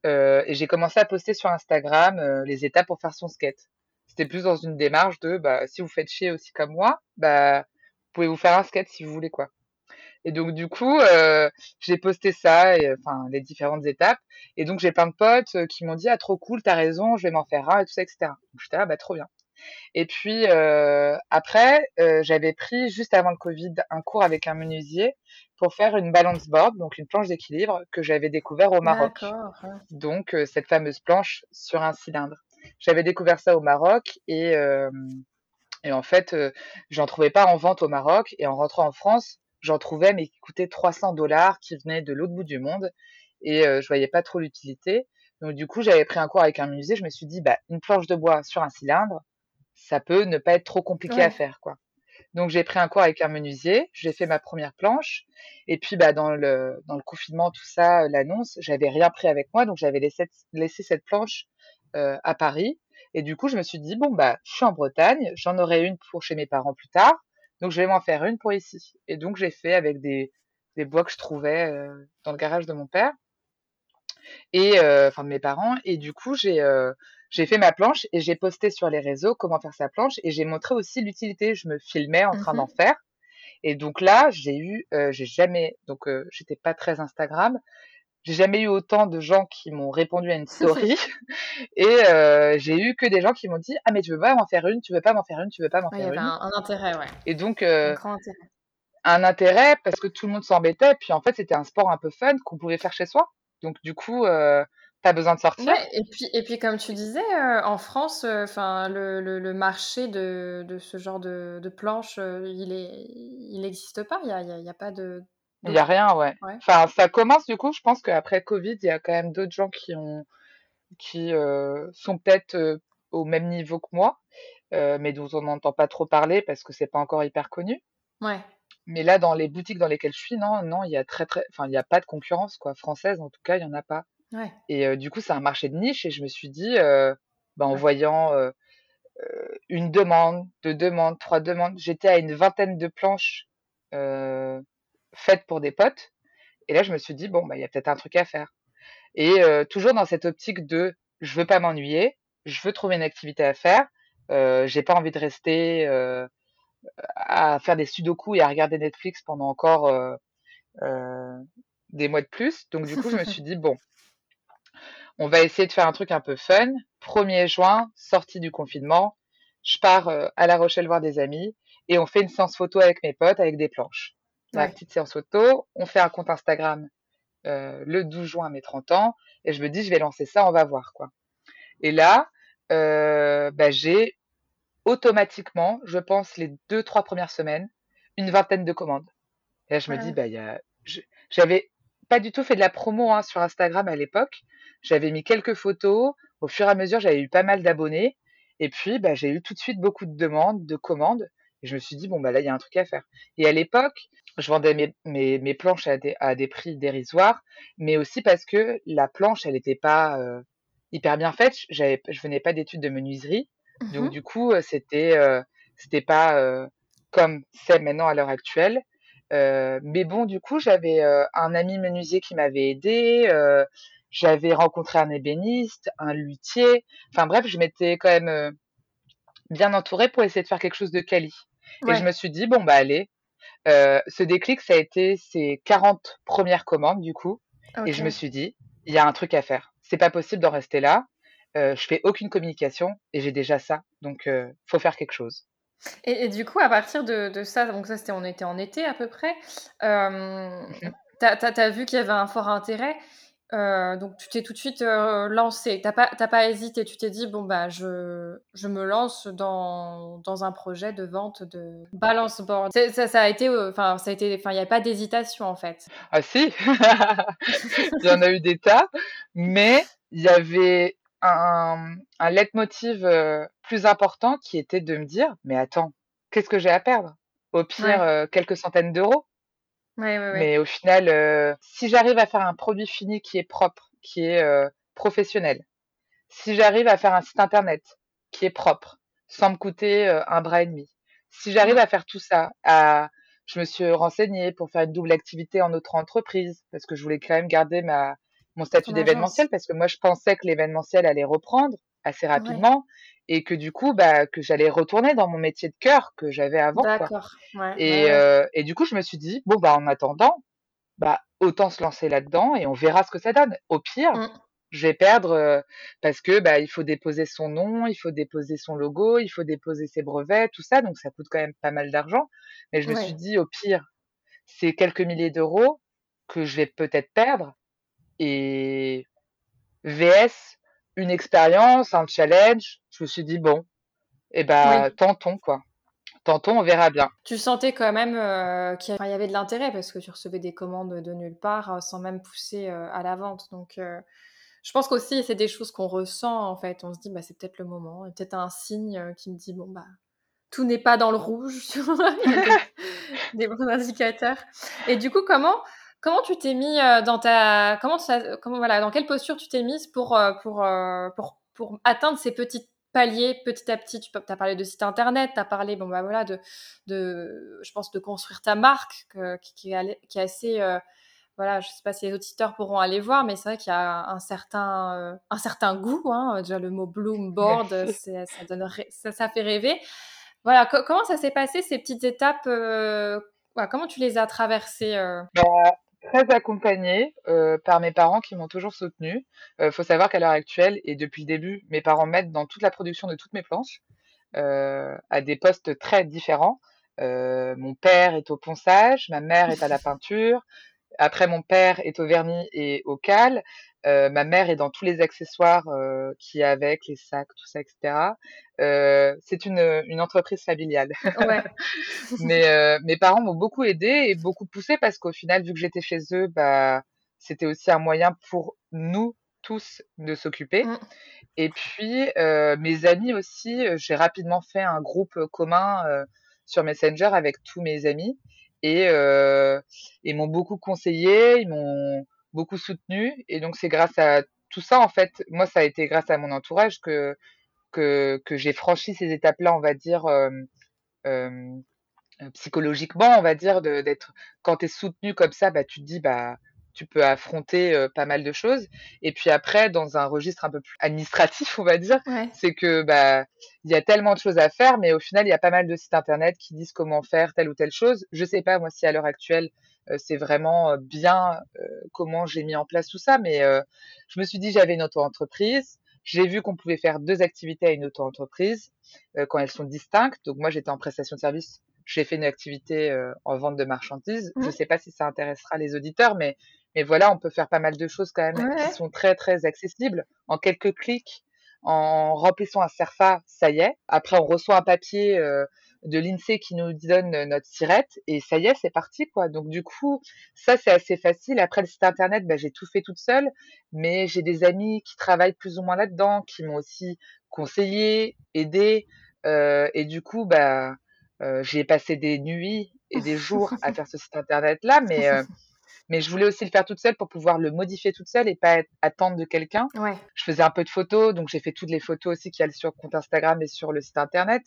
et j'ai commencé à poster sur Instagram les étapes pour faire son skate. C'était plus dans une démarche de bah si vous faites chier aussi comme moi, bah vous pouvez vous faire un skate si vous voulez quoi. Et donc du coup, euh, j'ai posté ça, et, enfin les différentes étapes. Et donc j'ai plein de potes qui m'ont dit ah trop cool, t'as raison, je vais m'en faire un et tout ça, etc. J'étais ah bah trop bien. Et puis euh, après, euh, j'avais pris juste avant le Covid un cours avec un menuisier pour faire une balance board, donc une planche d'équilibre que j'avais découvert au Maroc. Donc euh, cette fameuse planche sur un cylindre. J'avais découvert ça au Maroc et et en fait, j'en trouvais pas en vente au Maroc et en rentrant en France, j'en trouvais mais qui coûtaient 300 dollars, qui venaient de l'autre bout du monde et je voyais pas trop l'utilité. Donc du coup, j'avais pris un cours avec un menuisier, je me suis dit bah une planche de bois sur un cylindre, ça peut ne pas être trop compliqué à faire, quoi. Donc j'ai pris un cours avec un menuisier, j'ai fait ma première planche et puis bah dans le dans le confinement tout ça, l'annonce, j'avais rien pris avec moi donc j'avais laissé laissé cette planche euh, à Paris et du coup je me suis dit bon bah je suis en Bretagne, j'en aurai une pour chez mes parents plus tard. Donc je vais m'en faire une pour ici. Et donc j'ai fait avec des des bois que je trouvais euh, dans le garage de mon père et euh, enfin de mes parents et du coup j'ai euh, j'ai fait ma planche et j'ai posté sur les réseaux comment faire sa planche et j'ai montré aussi l'utilité. Je me filmais en train Mmh d'en faire. Et donc là, j'ai eu, euh, j'ai jamais, donc euh, j'étais pas très Instagram, j'ai jamais eu autant de gens qui m'ont répondu à une <laughs> story <laughs> et euh, j'ai eu que des gens qui m'ont dit ah mais tu veux pas m'en faire une, tu veux pas m'en faire une, tu veux pas m'en Ouais, il y faire avait une. un un intérêt, ouais. Et donc Un euh, grand intérêt. un intérêt parce que tout le monde s'embêtait. Puis en fait, c'était un sport un peu fun qu'on pouvait faire chez soi. Donc du coup, pas besoin de sortir. Ouais, et puis, et puis comme tu disais, euh, en France, euh, le, le, le marché de, de ce genre de, de planches, euh, il n'existe pas. Il y a, il y a, il y a pas de Il y a rien, ouais. Ouais. Enfin, ça commence du coup. Je pense qu'après Covid, il y a quand même d'autres gens qui ont, qui euh, sont peut-être euh, au même niveau que moi, mais dont on n'entend pas trop parler parce que c'est pas encore hyper connu. Ouais. Mais là, dans les boutiques dans lesquelles je suis, non, non, il y a très très, enfin, il n'y a pas de concurrence quoi. Française, en tout cas, il y en a pas. Ouais. Et euh, du coup, c'est un marché de niche et je me suis dit, euh, bah, en Ouais. voyant euh, une demande, deux demandes, trois demandes, j'étais à une vingtaine de planches faites pour des potes. Et là, je me suis dit, bon, bah, il y a peut-être un truc à faire. Et toujours dans cette optique de, je veux pas m'ennuyer, je veux trouver une activité à faire. J'ai pas envie de rester à faire des sudoku et à regarder Netflix pendant encore des mois de plus. Donc du coup, je me suis dit, bon, on va essayer de faire un truc un peu fun. 1er juin, sortie du confinement, je pars euh, à La Rochelle voir des amis et on fait une séance photo avec mes potes avec des planches. La Ouais. petite séance photo, on fait un compte Instagram euh, le 12 juin à mes 30 ans et je me dis, je vais lancer ça, on va voir quoi. Et là, euh, bah, j'ai automatiquement, je pense, les deux, trois premières semaines, une vingtaine de commandes. Et là, je me dis, bah, il y a... j'avais pas du tout fait de la promo hein, sur Instagram à l'époque. J'avais mis quelques photos. Au fur et à mesure, j'avais eu pas mal d'abonnés. Et puis, bah, j'ai eu tout de suite beaucoup de demandes, de commandes. Et je me suis dit, bon, bah, là, il y a un truc à faire. Et à l'époque, je vendais mes, mes, mes planches à des, à des prix dérisoires, mais aussi parce que la planche, elle n'était pas euh, hyper bien faite. J'avais, je venais pas d'études de menuiserie. Donc, Mhm. du coup, euh, c'était, euh, c'était pas euh, comme c'est maintenant à l'heure actuelle. Euh, mais bon, du coup, j'avais euh, un ami menuisier qui m'avait aidé. euh, j'avais rencontré un ébéniste, un luthier. Enfin bref, je m'étais quand même bien entourée pour essayer de faire quelque chose de quali. Et je me suis dit, bon, bah allez. Ce déclic, ça a été ces 40 premières commandes, du coup. Et je me suis dit, il y a un truc à faire. C'est pas possible d'en rester là. Je fais aucune communication et j'ai déjà ça. Donc, faut faire quelque chose. Et, et du coup, à partir de, de ça, donc ça c'était on était en été à peu près, euh, t'as- t'as vu qu'il y avait un fort intérêt, euh, donc tu t'es tout de suite euh, lancé. T'as pas, pas hésité, tu t'es dit bon bah je, je me lance dans, dans un projet de vente de balance board. C'est- Ça, ça a été, euh, enfin ça a été, enfin il n'y a pas d'hésitation en fait. Ah si, <laughs> il y en a eu des tas, mais il y avait un, un leitmotiv euh, plus important qui était de me dire, mais attends, qu'est-ce que j'ai à perdre? Au pire, Ouais, euh, quelques centaines d'euros. ouais, ouais, ouais. Mais au final, euh, si j'arrive à faire un produit fini qui est propre, qui est professionnel, si j'arrive à faire un site internet qui est propre, sans me coûter un bras et demi, si j'arrive à faire tout ça, à... je me suis renseignée pour faire une double activité en autre entreprise, parce que je voulais quand même garder ma... mon statut d'événementiel, parce que moi je pensais que l'événementiel allait reprendre assez Ouais, rapidement, et que du coup, bah, que j'allais retourner dans mon métier de cœur que j'avais avant, quoi. d'accord. Ouais, ouais, Et, ouais. euh, et du coup, je me suis dit, bon, bah, en attendant, bah, autant se lancer là-dedans et on verra ce que ça donne. Au pire, Mm. je vais perdre euh, parce que bah, il faut déposer son nom, il faut déposer son logo, il faut déposer ses brevets, tout ça, donc ça coûte quand même pas mal d'argent. Mais je me suis dit, au pire, c'est quelques milliers d'euros que je vais peut-être perdre et VS, une expérience, un challenge. Je me suis dit, bon, et bah, Oui. tentons, quoi. Tentons, on verra bien. Tu sentais quand même euh, qu'il y avait de l'intérêt parce que tu recevais des commandes de nulle part euh, sans même pousser euh, à la vente. Donc, euh, je pense qu'aussi, c'est des choses qu'on ressent en fait. On se dit, bah, c'est peut-être le moment, peut-être un signe qui me dit, bon, bah, tout n'est pas dans le rouge. <laughs> A <laughs> des, bons indicateurs. Et du coup, comment, comment tu t'es mis dans ta. Comment, ça, comment voilà, dans quelle posture tu t'es mise pour, pour, pour, pour atteindre ces petites paliers petit à petit? Tu as parlé de site internet, tu as parlé, bon, bah, voilà, de, de, je pense, de construire ta marque qui, qui, est, qui, est, assez. Euh, voilà, je sais pas si les auditeurs pourront aller voir, mais c'est vrai qu'il y a un certain, euh, un certain goût. Hein, déjà, le mot Bloom Board, <laughs> ça, donne, ça, ça, fait rêver. Voilà, comment ça s'est passé, ces petites étapes euh, Comment tu les as traversées bah, très accompagnée euh, par mes parents qui m'ont toujours soutenue. Il euh, faut savoir qu'à l'heure actuelle et depuis le début, mes parents m'aident dans toute la production de toutes mes planches euh, à des postes très différents. mon père est au ponçage, ma mère est à la <laughs> peinture. Après, mon père est au vernis et au cal. Euh, ma mère est dans tous les accessoires euh, qui avec, les sacs, tout ça, etc. Euh, c'est une, une entreprise familiale. Ouais. <laughs> Mais euh, mes parents m'ont beaucoup aidé et beaucoup poussé parce qu'au final, vu que j'étais chez eux, bah, c'était aussi un moyen pour nous tous de s'occuper. Mmh. Et puis, mes amis aussi, j'ai rapidement fait un groupe commun sur Messenger avec tous mes amis et ils m'ont beaucoup conseillé, ils m'ont beaucoup soutenu. Et donc, c'est grâce à tout ça, en fait, moi, ça a été grâce à mon entourage que, que, que j'ai franchi ces étapes-là, on va dire, euh, euh, psychologiquement, on va dire, d'être, quand tu es soutenu comme ça, bah, tu te dis, bah, tu peux affronter euh, pas mal de choses. Et puis après, dans un registre un peu plus administratif, on va dire, c'est que bah il y a tellement de choses à faire, mais au final, il y a pas mal de sites internet qui disent comment faire telle ou telle chose. Je sais pas moi si à l'heure actuelle euh, c'est vraiment euh, bien euh, comment j'ai mis en place tout ça. Mais je me suis dit, j'avais une auto-entreprise. J'ai vu qu'on pouvait faire deux activités à une auto-entreprise quand elles sont distinctes. Donc moi, j'étais en prestation de service. J'ai fait une activité en vente de marchandises. Je ne sais pas si ça intéressera les auditeurs, mais, mais voilà, on peut faire pas mal de choses quand même qui sont très, très accessibles. En quelques clics, en remplissant un CERFA, ça y est. Après, on reçoit un papier de l'INSEE qui nous donne notre sirette et ça y est, c'est parti quoi. Donc du coup, ça c'est assez facile. Après le site internet, bah, j'ai tout fait toute seule, mais j'ai des amis qui travaillent plus ou moins là-dedans, qui m'ont aussi conseillé, aidé, euh, et du coup, bah, euh, j'ai passé des nuits et des <laughs> jours à faire ce site internet là, mais euh, mais je voulais aussi le faire toute seule pour pouvoir le modifier toute seule et pas attendre de quelqu'un. Ouais. Je faisais un peu de photos, donc j'ai fait toutes les photos aussi qui allent sur le compte Instagram et sur le site internet.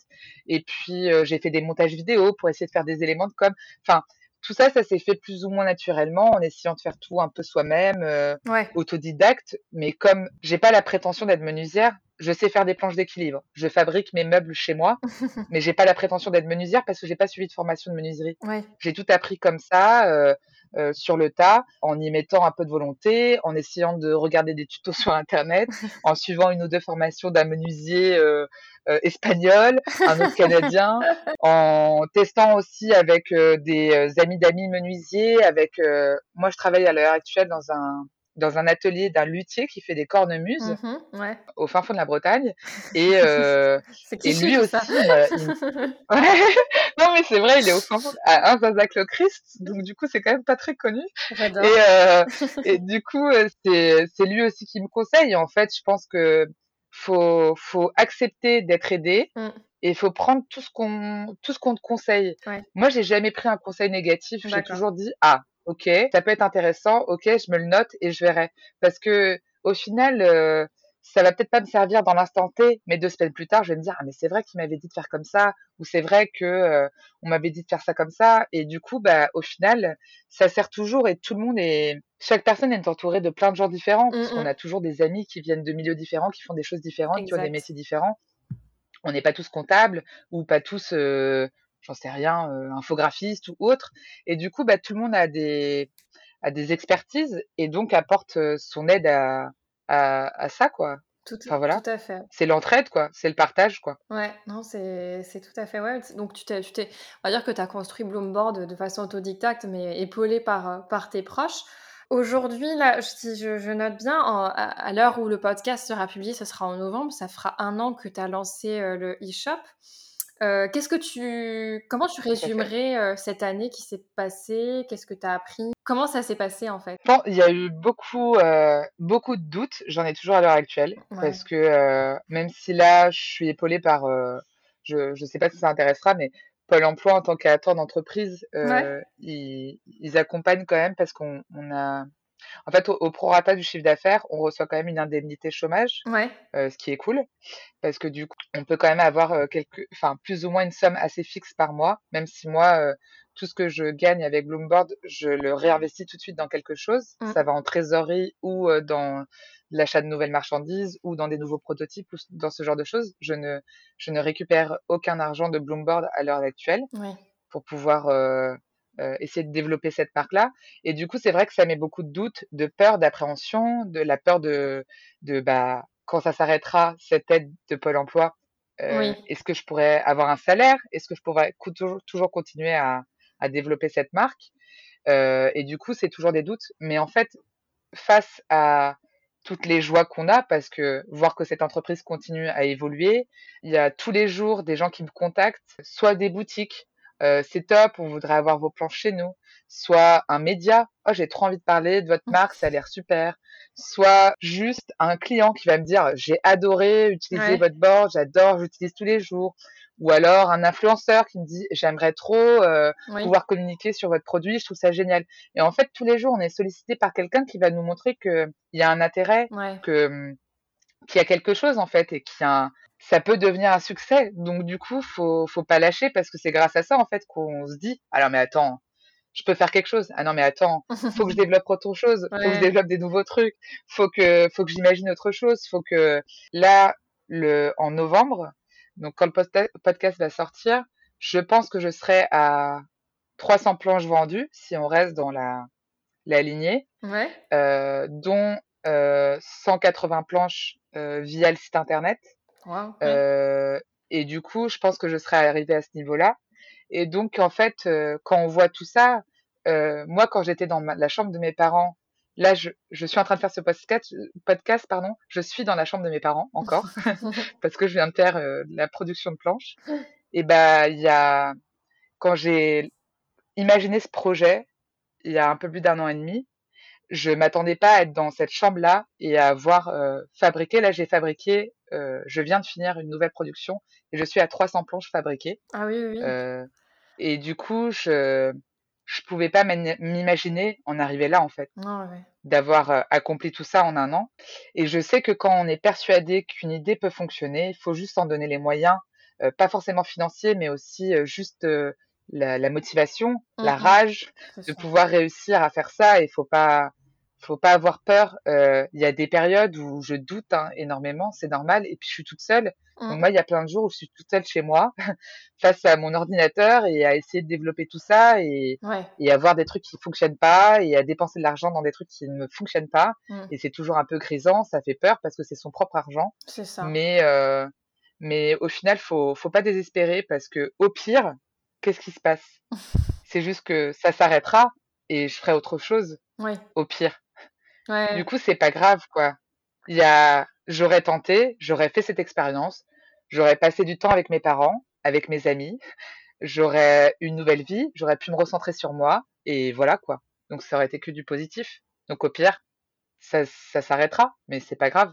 Et puis euh, j'ai fait des montages vidéo pour essayer de faire des éléments de com. Enfin, tout ça, ça s'est fait plus ou moins naturellement en essayant de faire tout un peu soi-même, euh, autodidacte. Mais comme j'ai pas la prétention d'être menuisière, je sais faire des planches d'équilibre. Je fabrique mes meubles chez moi, <laughs> mais j'ai pas la prétention d'être menuisière parce que j'ai pas suivi de formation de menuiserie. Ouais. J'ai tout appris comme ça. Euh, euh, sur le tas, en y mettant un peu de volonté, en essayant de regarder des tutos sur Internet, <laughs> en suivant une ou deux formations d'un menuisier euh, euh, espagnol, un autre canadien, <laughs> en testant aussi avec des amis d'amis menuisiers. Avec moi, je travaille à l'heure actuelle dans un dans un atelier d'un luthier qui fait des cornemuses ouais. au fin fond de la Bretagne. <laughs> Et, euh, et lui aussi, <laughs> non mais c'est vrai, il est au fin fond, à le Christ, donc du coup c'est quand même pas très connu. Et, euh, <laughs> et du coup euh, c'est c'est lui aussi qui me conseille. En fait, je pense que faut faut accepter d'être aidé. Mmh. Et il faut prendre tout ce qu'on tout ce qu'on te conseille. Ouais. Moi, j'ai jamais pris un conseil négatif. J'ai toujours dit ah ok, ça peut être intéressant, ok, je me le note et je verrai. Parce que au final, euh, ça va peut-être pas me servir dans l'instant T, mais deux semaines plus tard, je vais me dire ah mais c'est vrai qu'il m'avait dit de faire comme ça, ou c'est vrai que euh, on m'avait dit de faire ça comme ça, et du coup bah au final, ça sert toujours et tout le monde est, chaque personne est entourée de plein de gens différents, parce mmh, qu'on mmh. a toujours des amis qui viennent de milieux différents, qui font des choses différentes, qui ont des métiers différents. On n'est pas tous comptables ou pas tous euh, j'en sais rien, euh, infographiste ou autre. Et du coup, bah, tout le monde a des, a des expertises et donc apporte euh, son aide à, à, à ça, quoi. Tout, enfin, voilà. tout à fait. C'est l'entraide, quoi. C'est le partage, quoi. Ouais, non, c'est tout à fait ouais. Donc, tu t'es, on va dire que tu as construit Bloomboard de façon autodidacte, mais épaulé par, par tes proches. Aujourd'hui, là, je, je, note bien, à, l'heure où le podcast sera publié, ce sera en novembre, ça fera un an que tu as lancé euh, le e-shop. Euh, qu'est-ce que tu, comment tu résumerais euh, cette année qui s'est passée? Qu'est-ce que tu as appris? Comment ça s'est passé en fait? Bon, Il y a eu beaucoup, euh, beaucoup de doutes. J'en ai toujours à l'heure actuelle parce que même si là, je suis épaulée par je ne sais pas si ça intéressera, mais Pôle emploi en tant qu'acteur d'entreprise, ils, ils, accompagnent quand même parce qu'on on a en fait, au, prorata du chiffre d'affaires, on reçoit quand même une indemnité chômage, euh, ce qui est cool, parce que du coup, on peut quand même avoir euh, quelque, enfin, plus ou moins une somme assez fixe par mois, même si moi, euh, tout ce que je gagne avec Bloomboard, je le réinvestis tout de suite dans quelque chose. Mmh. Ça va en trésorerie ou dans l'achat de nouvelles marchandises ou dans des nouveaux prototypes ou dans ce genre de choses. Je ne, je ne récupère aucun argent de Bloomboard à l'heure actuelle pour pouvoir euh, essayer de développer cette marque-là. Et du coup, c'est vrai que ça met beaucoup de doutes, de peur, d'appréhension, de la peur de, de bah, quand ça s'arrêtera, cette aide de Pôle emploi, euh, est-ce que je pourrais avoir un salaire? Est-ce que je pourrais toujours, toujours continuer à, à développer cette marque? Euh, Et du coup, c'est toujours des doutes. Mais en fait, face à toutes les joies qu'on a, parce que voir que cette entreprise continue à évoluer, il y a tous les jours des gens qui me contactent, soit des boutiques, euh, c'est top, on voudrait avoir vos plans chez nous, soit un média, oh j'ai trop envie de parler de votre marque, ça a l'air super, soit juste un client qui va me dire j'ai adoré utiliser votre board, j'adore, j'utilise tous les jours, ou alors un influenceur qui me dit j'aimerais trop euh, pouvoir communiquer sur votre produit, je trouve ça génial. Et en fait tous les jours on est sollicité par quelqu'un qui va nous montrer qu'il y a un intérêt, que qu'il y a quelque chose en fait et qu'il y a un, ça peut devenir un succès. Donc du coup, faut faut pas lâcher parce que c'est grâce à ça en fait qu'on se dit alors mais attends, je peux faire quelque chose. Ah non mais attends, faut que je <laughs> développe autre chose, faut que je développe des nouveaux trucs, faut que faut que j'imagine autre chose, faut que là le en novembre, donc quand le podcast va sortir, je pense que je serai à 300 planches vendues si on reste dans la la lignée, ouais. euh, dont euh, 180 planches euh, via le site internet. Euh, et du coup, je pense que je serais arrivée à ce niveau-là. Et donc, en fait, euh, quand on voit tout ça, euh, moi, quand j'étais dans la chambre de mes parents, là, je, je, suis en train de faire ce podcast, podcast, pardon, je suis dans la chambre de mes parents encore, <laughs> parce que je viens de faire euh, la production de planches. Et bah, il y a, quand j'ai imaginé ce projet, il y a un peu plus d'un an et demi, je m'attendais pas à être dans cette chambre-là et à avoir euh, fabriqué. Là, j'ai fabriqué, euh, je viens de finir une nouvelle production et je suis à 300 planches fabriquées. Ah oui, oui. Euh, et du coup, je je pouvais pas m'imaginer en arriver là en fait, ah ouais. d'avoir euh, accompli tout ça en un an. Et je sais que quand on est persuadé qu'une idée peut fonctionner, il faut juste en donner les moyens, euh, pas forcément financiers, mais aussi euh, juste la, la, motivation, la rage de pouvoir réussir à faire ça. Il faut pas faut pas avoir peur. Euh, il y a des périodes où je doute hein, énormément, c'est normal. Et puis je suis toute seule. Donc mmh. moi, il y a plein de jours où je suis toute seule chez moi, <laughs> face à mon ordinateur et à essayer de développer tout ça et, ouais. et à voir des trucs qui fonctionnent pas et à dépenser de l'argent dans des trucs qui ne fonctionnent pas. Mmh. Et c'est toujours un peu grisant, ça fait peur parce que c'est son propre argent. C'est ça. Mais euh, mais au final, faut faut pas désespérer parce que au pire, qu'est-ce qui se passe? <laughs> C'est juste que ça s'arrêtera et je ferai autre chose. Ouais. Au pire. Ouais. Du coup, c'est pas grave, quoi. Il y a, j'aurais tenté, j'aurais fait cette expérience, j'aurais passé du temps avec mes parents, avec mes amis, j'aurais une nouvelle vie, j'aurais pu me recentrer sur moi, et voilà, quoi. Donc, ça aurait été que du positif. Donc, au pire, ça, ça s'arrêtera, mais c'est pas grave.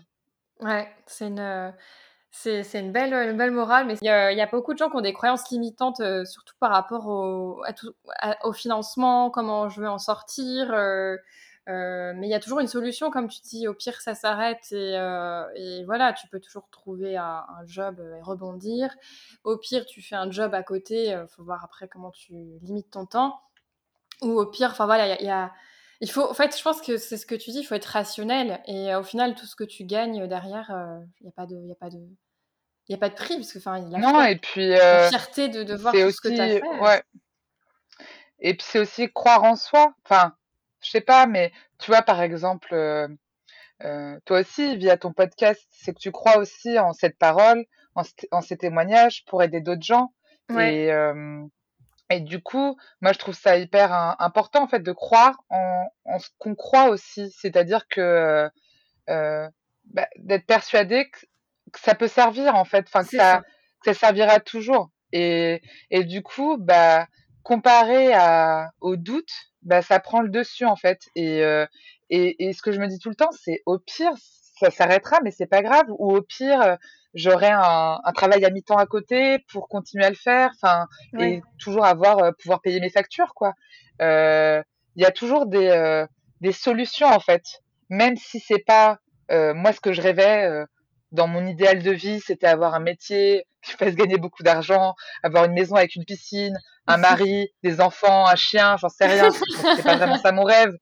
Ouais, c'est une, c'est, c'est une belle, une belle morale, mais il y, a, il y a beaucoup de gens qui ont des croyances limitantes, euh, surtout par rapport au, à tout, à, au financement, comment je veux en sortir. Euh, euh, mais il y a toujours une solution, comme tu dis. Au pire, ça s'arrête et, euh, et, voilà, tu peux toujours trouver un, un, job et rebondir. Au pire, tu fais un job à côté. Il euh, faut voir après comment tu limites ton temps. Ou au pire, enfin voilà, il y, y a, il faut. En fait, je pense que c'est ce que tu dis. Il faut être rationnel et au final, tout ce que tu gagnes derrière, il n'y a pas de, il a pas de, il a pas de prix parce que enfin, non et puis la fierté de, de voir tout aussi, ce que tu as fait. Ouais. Et puis c'est aussi croire en soi. Enfin, je sais pas, mais tu vois, par exemple, euh, euh, toi aussi, via ton podcast, c'est que tu crois aussi en cette parole, en, en ces témoignages pour aider d'autres gens. Ouais. Et, euh, et du coup, moi, je trouve ça hyper important, en fait, de croire en, en ce qu'on croit aussi. C'est-à-dire que bah, d'être persuadé que, que, ça peut servir, en fait, enfin, que ça, ça, que ça servira toujours. Et, et du coup, bah, comparé à, au doute, bah, ça prend le dessus en fait. Et, euh, et, et ce que je me dis tout le temps, c'est au pire, ça s'arrêtera, mais c'est pas grave. Ou au pire, j'aurais un, un, travail à mi-temps à côté pour continuer à le faire, enfin, et toujours avoir euh, pouvoir payer mes factures, quoi. Il y a toujours des des solutions en fait, même si c'est pas moi ce que je rêvais dans mon idéal de vie, c'était avoir un métier qui fasse gagner beaucoup d'argent, avoir une maison avec une piscine, un <laughs> mari, des enfants, un chien, j'en sais rien. <laughs> C'est pas vraiment ça mon rêve.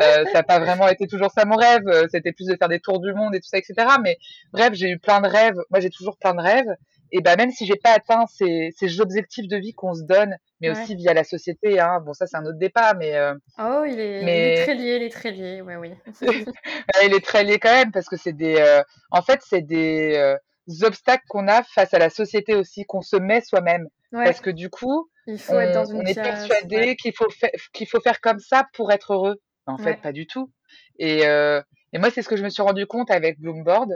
Euh, ça n'a pas vraiment été toujours ça mon rêve. C'était plus de faire des tours du monde et tout ça, etc. Mais bref, j'ai eu plein de rêves. Moi, j'ai toujours plein de rêves. Et bah même si j'ai pas atteint ces, ces objectifs de vie qu'on se donne, mais aussi via la société, hein. bon ça c'est un autre débat, mais euh, oh il est, il est, très lié, il est très lié, ouais oui. <laughs> il est très lié quand même parce que c'est des, euh, en fait c'est des euh, obstacles qu'on a face à la société aussi, qu'on se met soi-même, parce que du coup il faut on, être dans une on est persuadé qu'il faut qu'il faut faire comme ça pour être heureux. En fait, pas du tout. Et, et moi c'est ce que je me suis rendu compte avec Bloomboard.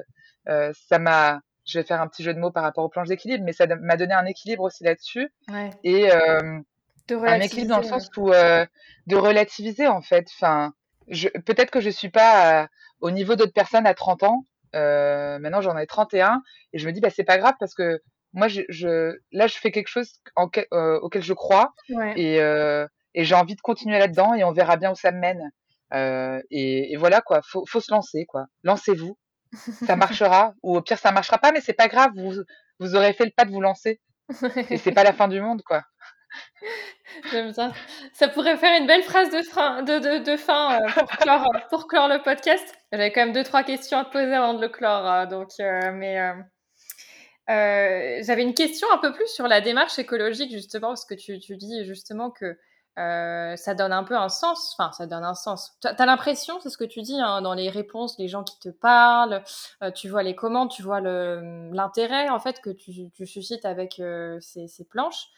ça m'a je vais faire un petit jeu de mots par rapport aux planches d'équilibre, mais ça m'a donné un équilibre aussi là-dessus. Et euh, un équilibre dans le sens où euh, de relativiser en fait. Enfin, peut-être que je suis pas au niveau d'autres personnes à 30 ans. Euh, maintenant, j'en ai 31 et je me dis bah c'est pas grave parce que moi, je, là, je fais quelque chose auquel je crois et, et j'ai envie de continuer là-dedans et on verra bien où ça me mène. Et, et, voilà quoi, faut, faut se lancer quoi. Lancez-vous ça marchera, ou au pire ça marchera pas, mais c'est pas grave, vous, vous aurez fait le pas de vous lancer. Et c'est pas la fin du monde, quoi. J'aime ça. Ça pourrait faire une belle phrase de, fin, de, de, de fin euh, pour, <laughs> clore, pour clore le podcast. J'avais quand même deux, trois questions à te poser avant de le clore. Euh, donc, euh, mais j'avais une question un peu plus sur la démarche écologique, justement, parce que tu, tu dis justement que euh, ça donne un peu un sens. Enfin, ça donne un sens. Tu as, l'impression, c'est ce que tu dis hein, dans les réponses, les gens qui te parlent, euh, tu vois les commandes, tu vois l'intérêt en fait que tu, suscites avec euh, ces, planches.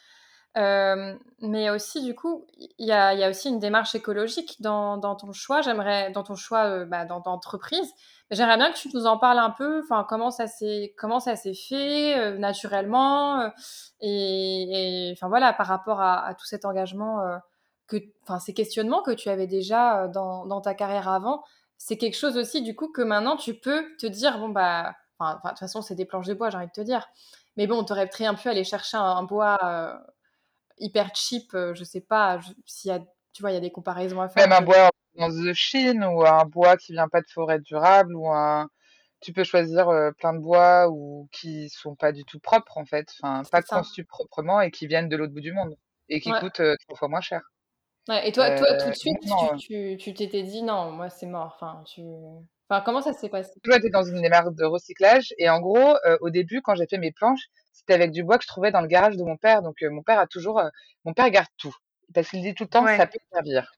mais aussi, du coup, il y a, aussi une démarche écologique dans, ton choix. J'aimerais, dans ton choix bah, d'entreprise. J'aimerais bien que tu nous en parles un peu. Enfin, comment ça s'est comment ça s'est fait naturellement et, enfin voilà par rapport à, à tout cet engagement que, enfin, ces questionnements que tu avais déjà dans, dans ta carrière avant, c'est quelque chose aussi, du coup, que maintenant tu peux te dire, bon, bah, enfin, de toute façon, c'est des planches de bois, j'ai envie de te dire. Mais bon, tu aurais très bien pu aller chercher un, bois euh, hyper cheap, euh, je sais pas, s'il y a, tu vois, il y a des comparaisons à faire. Même un bois dans de Chine ou un bois qui vient pas de forêt durable ou un. Tu peux choisir plein de bois ou qui sont pas du tout propres en fait, enfin pas conçus proprement et qui viennent de l'autre bout du monde et qui coûtent trois fois moins cher et toi, toi, tout de suite, tu t'étais dit non, moi c'est mort. Enfin, tu... enfin, comment ça s'est passé? Toi, j'étais dans une démarche de recyclage et en gros, au début, quand j'ai fait mes planches, c'était avec du bois que je trouvais dans le garage de mon père. Donc, mon père a toujours, mon père garde tout parce qu'il dit tout le temps que ça peut servir.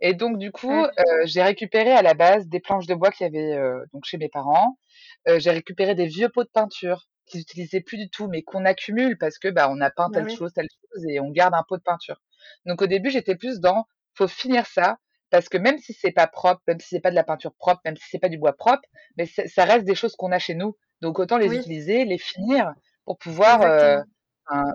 Et donc, du coup, j'ai récupéré à la base des planches de bois qu'il y avait donc chez mes parents. j'ai récupéré des vieux pots de peinture qu'ils n'utilisaient plus du tout, mais qu'on accumule parce que bah, on a peint bah telle chose, telle chose, et on garde un pot de peinture. Donc au début, j'étais plus dans faut finir ça parce que même si c'est pas propre, même si c'est pas de la peinture propre, même si c'est pas du bois propre, mais ça reste des choses qu'on a chez nous. Donc autant les utiliser, les finir pour pouvoir euh,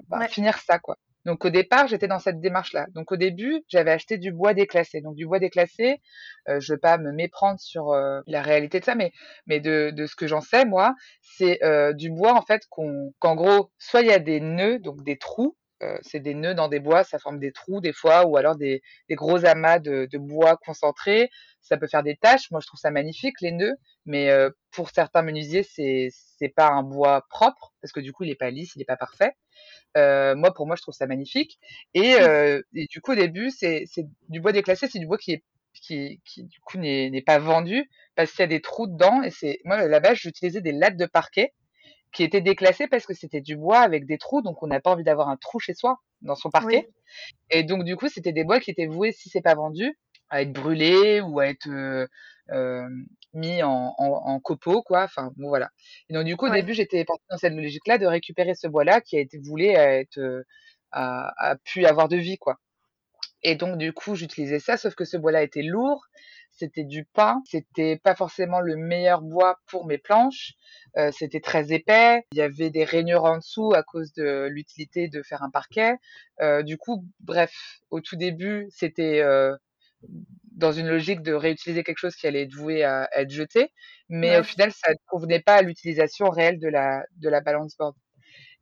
bah, finir ça quoi. Donc au départ, j'étais dans cette démarche-là. Donc au début, j'avais acheté du bois déclassé. Donc du bois déclassé, euh, je veux pas me méprendre sur euh, la réalité de ça, mais mais de, de ce que j'en sais moi, c'est euh, du bois en fait qu'on qu'en gros, soit il y a des nœuds, donc des trous euh, c'est des nœuds dans des bois, ça forme des trous des fois, ou alors des, des gros amas de, de, bois concentrés. Ça peut faire des taches. Moi, je trouve ça magnifique les nœuds, mais euh, pour certains menuisiers, c'est c'est pas un bois propre parce que du coup, il est pas lisse, il est pas parfait. Euh, moi, pour moi, je trouve ça magnifique. Et, et du coup, au début, c'est du bois déclassé, c'est du bois qui est qui, qui du coup n'est pas vendu parce qu'il y a des trous dedans. Et c'est moi là-bas, j'utilisais des lattes de parquet qui était déclassé parce que c'était du bois avec des trous, donc on n'a pas envie d'avoir un trou chez soi dans son parquet. Et donc du coup, c'était des bois qui étaient voués, si c'est pas vendu, à être brûlés ou à être euh, euh mis en, en, en, copeaux, quoi. Enfin bon voilà. Et donc du coup, au début, j'étais partie dans cette logique-là de récupérer ce bois-là qui a été voulu à être euh, à, à pu avoir de vie, quoi. Et donc du coup, j'utilisais ça, sauf que ce bois-là était lourd c'était du pain, c'était pas forcément le meilleur bois pour mes planches, euh, c'était très épais, il y avait des rainures en dessous à cause de l'utilité de faire un parquet. Euh, du coup, bref, au tout début, c'était euh, dans une logique de réutiliser quelque chose qui allait être voué à, être jeté, mais au final, ça ne convenait pas à l'utilisation réelle de la, de la balance board.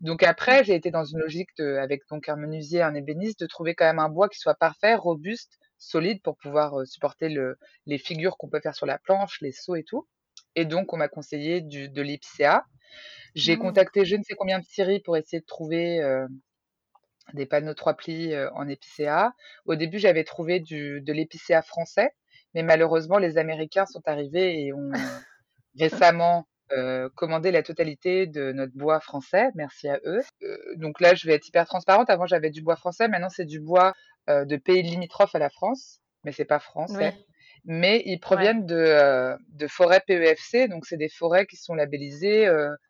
Donc après, j'ai été dans une logique de, avec donc un menuisier, un ébéniste, de trouver quand même un bois qui soit parfait, robuste, solide pour pouvoir supporter le, les figures qu'on peut faire sur la planche, les seaux et tout. Et donc, on m'a conseillé du, de l'IPCA. J'ai mmh. contacté je ne sais combien de scieries pour essayer de trouver euh, des panneaux trois plis euh, en épicéa. Au début, j'avais trouvé du, de l'épicéa français, mais malheureusement, les Américains sont arrivés et ont <laughs> récemment euh, commandé la totalité de notre bois français. Merci à eux. Euh, donc là, je vais être hyper transparente. Avant, j'avais du bois français. Maintenant, c'est du bois de pays limitrophes à la France, mais c'est pas français. Mais ils proviennent de, de forêts PEFC, donc c'est des forêts qui sont labellisées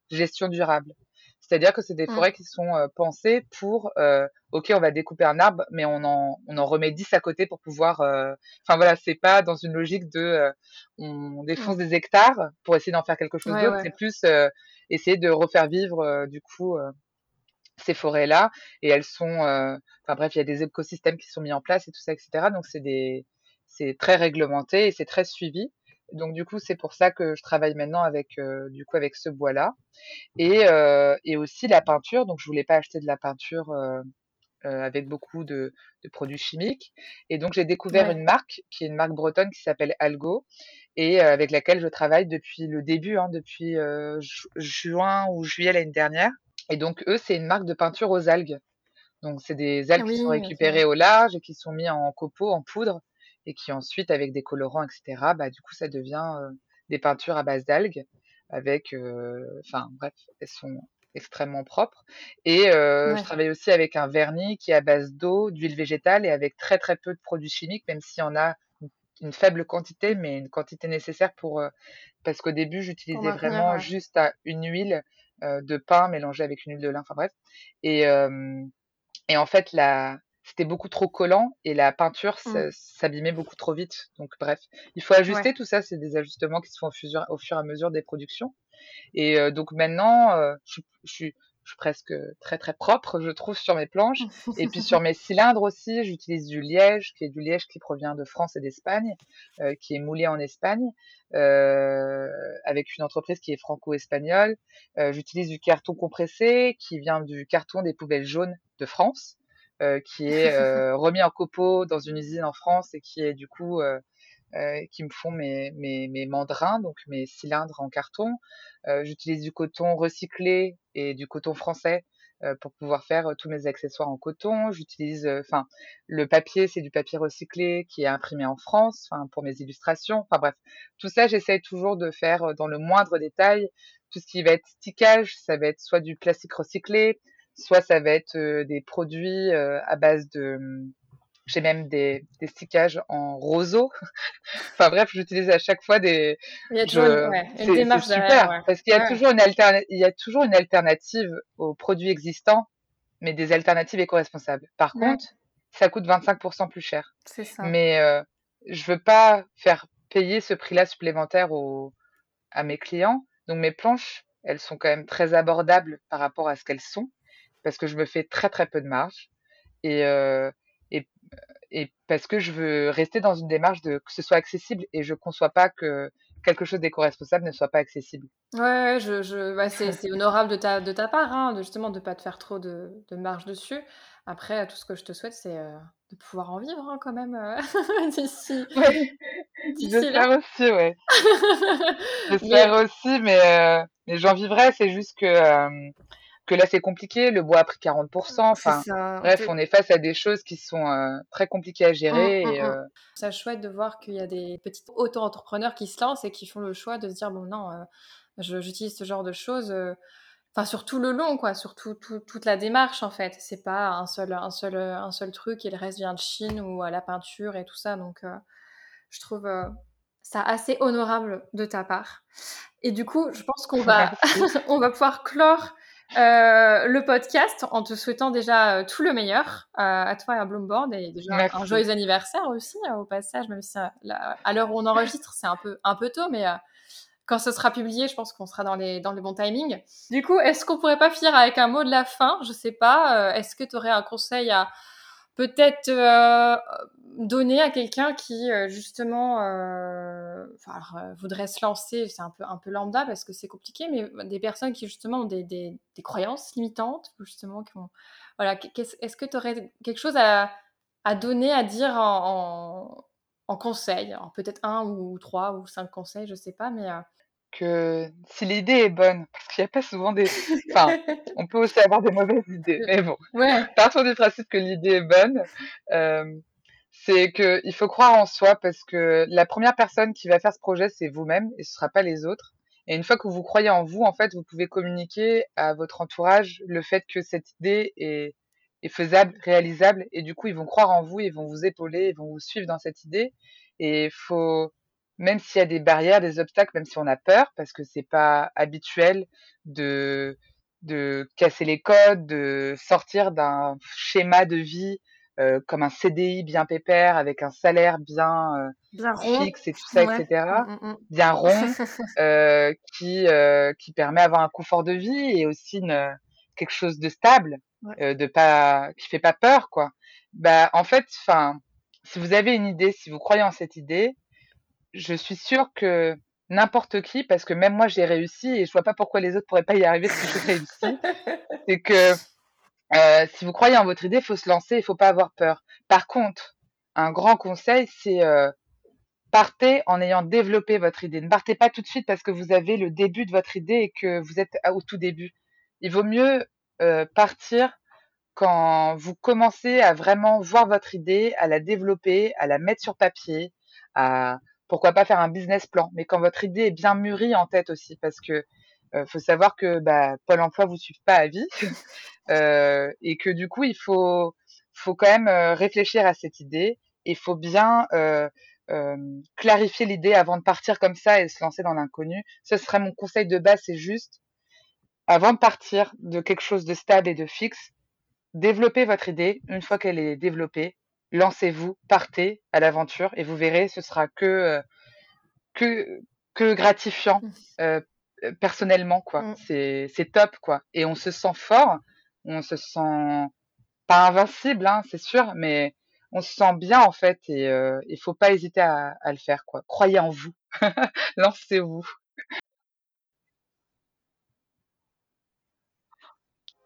gestion durable. C'est-à-dire que c'est des mmh. forêts qui sont euh, pensées pour, euh, ok, on va découper un arbre, mais on en, on en remet 10 à côté pour pouvoir. Euh, enfin voilà, c'est pas dans une logique de, on défonce mmh. des hectares pour essayer d'en faire quelque chose d'autre. C'est plus essayer de refaire vivre du coup ces forêts-là, et elles sont. Enfin bref, il y a des écosystèmes qui sont mis en place et tout ça, etc. Donc c'est des, c'est très réglementé et c'est très suivi. Donc du coup, c'est pour ça que je travaille maintenant avec euh, du coup avec ce bois-là et, euh, et aussi la peinture. Donc je voulais pas acheter de la peinture euh, avec beaucoup de, de, produits chimiques et donc j'ai découvert une marque qui est une marque bretonne qui s'appelle Algo et avec laquelle je travaille depuis le début, hein, depuis juin ou juillet l'année dernière. Et donc eux, c'est une marque de peinture aux algues. Donc c'est des algues qui sont récupérées au large et qui sont mis en copeaux, en poudre et qui ensuite, avec des colorants, etc., bah, du coup, ça devient des peintures à base d'algues avec, enfin, bref, elles sont extrêmement propres. Et je travaille aussi avec un vernis qui est à base d'eau, d'huile végétale et avec très très peu de produits chimiques, même s'il y en a une faible quantité, mais une quantité nécessaire pour parce qu'au début j'utilisais vraiment juste une huile de pain mélangée avec une huile de lin, enfin bref. Et et en fait la c'était beaucoup trop collant et la peinture mmh. s'abîmait beaucoup trop vite. Donc bref, il faut ajuster tout ça. C'est des ajustements qui se font au fur, au fur et à mesure des productions. Et euh, donc maintenant, euh, je, je, suis, je, suis presque très très propre, je trouve, sur mes planches. et puis sur <laughs> mes cylindres aussi, j'utilise du liège, qui est du liège qui provient de France et d'Espagne, euh, qui est moulé en Espagne, avec une entreprise qui est franco-espagnole. J'utilise du carton compressé, qui vient du carton des poubelles jaunes de France. Euh, qui est euh, <laughs> remis en copeaux dans une usine en France et qui est du coup euh, qui me font mes, mes, mes, mandrins, donc mes cylindres en carton. J'utilise du coton recyclé et du coton français pour pouvoir faire tous mes accessoires en coton. J'utilise, enfin, le papier, c'est du papier recyclé qui est imprimé en France, pour mes illustrations. Enfin bref, tout ça, j'essaie toujours de faire dans le moindre détail. Tout ce qui va être stickage, ça va être soit du plastique recyclé, soit ça va être des produits à base de mmh, j'ai même des, des stickages en roseau. <laughs> enfin bref, j'utilise à chaque fois des. Il y a toujours une, ouais, une démarche super, parce qu'il y a toujours une alternative. Il y a toujours une alternative aux produits existants, mais des alternatives éco-responsables. Par contre, ça coûte 25% plus cher. C'est ça. Mais euh, je veux pas faire payer ce prix-là supplémentaire aux, à mes clients. Donc mes planches, elles sont quand même très abordables par rapport à ce qu'elles sont parce que je me fais très très peu de marge et, euh, et, et, parce que je veux rester dans une démarche de que ce soit accessible et je ne conçois pas que quelque chose d'éco-responsable ne soit pas accessible. Ouais, je, je bah <laughs> c'est honorable de ta, de ta part, hein, de justement de ne pas te faire trop de, de, marge dessus. Après, tout ce que je te souhaite, c'est euh, de pouvoir en vivre hein, quand même euh, <laughs> d'ici. J'espère aussi, ouais. <laughs> J'espère mais... aussi, mais, mais j'en vivrai. C'est juste que que là c'est compliqué, le bois a pris 40%. Enfin, bref, on est face à des choses qui sont euh, très compliquées à gérer. Mmh, mmh, et, mmh. euh... C'est chouette de voir qu'il y a des petits auto-entrepreneurs qui se lancent et qui font le choix de se dire bon non, euh, j'utilise ce genre de choses. Euh, enfin, sur tout le long, quoi, sur tout, tout, toute la démarche en fait. C'est pas un seul, un seul, un seul truc et le reste vient de Chine ou à la peinture et tout ça. Donc, euh, je trouve ça assez honorable de ta part. Et du coup, je pense qu'on va, <laughs> <laughs> on va pouvoir clore euh, le podcast en te souhaitant déjà euh, tout le meilleur euh, à toi et à Bloomboard et déjà un joyeux anniversaire aussi au passage, même si à l'heure où on enregistre c'est un peu, un peu tôt, mais quand ce sera publié, je pense qu'on sera dans les, dans les bons timings. Du coup, est-ce qu'on pourrait pas finir avec un mot de la fin? Je sais pas. Est-ce que tu aurais un conseil à, peut-être euh, donner à quelqu'un qui euh, justement voudrait se lancer, c'est un peu, un peu lambda parce que c'est compliqué, mais des personnes qui justement ont des, des, croyances limitantes, justement, qui ont, voilà, est-ce que tu aurais quelque chose à, à, donner, à dire en, en, conseil? Peut-être un ou trois ou cinq conseils, je sais pas, mais que si l'idée est bonne, parce qu'il n'y a pas souvent des. Enfin, <laughs> on peut aussi avoir des mauvaises idées, mais bon. Ouais. Partons du principe que l'idée est bonne. Euh, c'est qu'il faut croire en soi parce que la première personne qui va faire ce projet, c'est vous-même et ce ne sera pas les autres. Et une fois que vous croyez en vous, en fait, vous pouvez communiquer à votre entourage le fait que cette idée est, est faisable, réalisable, et du coup, ils vont croire en vous, ils vont vous épauler, ils vont vous suivre dans cette idée. Et il faut même s'il y a des barrières, des obstacles, même si on a peur, parce que c'est pas habituel de, de casser les codes, de sortir d'un schéma de vie euh, comme un CDI bien pépère, avec un salaire bien, euh, fixe et tout ça, etc. Mmh, mmh, mmh. Bien <laughs> rond, euh, qui, euh, qui permet d'avoir un confort de vie et aussi une, quelque chose de stable, euh, de pas, qui fait pas peur, quoi. Bah, en fait, enfin, si vous avez une idée, si vous croyez en cette idée, je suis sûre que n'importe qui, parce que même moi j'ai réussi et je vois pas pourquoi les autres pourraient pas y arriver si j'ai réussi, <laughs> c'est que euh, si vous croyez en votre idée, il faut se lancer, il faut pas avoir peur. Par contre, un grand conseil, c'est euh, partez en ayant développé votre idée. Ne partez pas tout de suite parce que vous avez le début de votre idée et que vous êtes au tout début. Il vaut mieux euh, partir quand vous commencez à vraiment voir votre idée, à la développer, à la mettre sur papier, à pourquoi pas faire un business plan Mais quand votre idée est bien mûrie en tête aussi, parce que euh, faut savoir que bah, Pôle Emploi vous suit pas à vie <laughs> euh, et que du coup il faut faut quand même euh, réfléchir à cette idée. Il faut bien euh, euh, clarifier l'idée avant de partir comme ça et se lancer dans l'inconnu. Ce serait mon conseil de base, c'est juste avant de partir de quelque chose de stable et de fixe, développez votre idée. Une fois qu'elle est développée, lancez-vous, partez à l'aventure et vous verrez, ce sera que euh, que que gratifiant mmh. euh, personnellement quoi. Mmh. C'est c'est top quoi. Et on se sent fort, on se sent pas invincible hein, c'est sûr, mais on se sent bien en fait et euh, il faut pas hésiter à, à le faire quoi. Croyez en vous, <laughs> lancez-vous.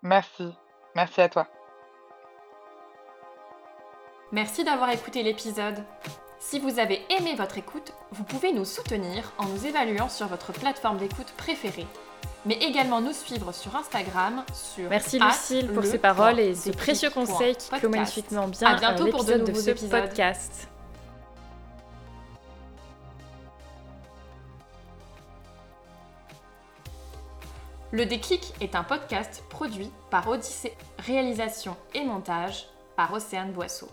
Merci, merci à toi. Merci d'avoir écouté l'épisode. Si vous avez aimé votre écoute, vous pouvez nous soutenir en nous évaluant sur votre plateforme d'écoute préférée, mais également nous suivre sur Instagram sur Merci Lucille pour ces paroles et ces précieux conseils qui clôt magnifiquement bien à bientôt pour de, nouveaux ce épisodes. podcast. Le déclic est un podcast produit par Odyssée, réalisation et montage par Océane Boisseau.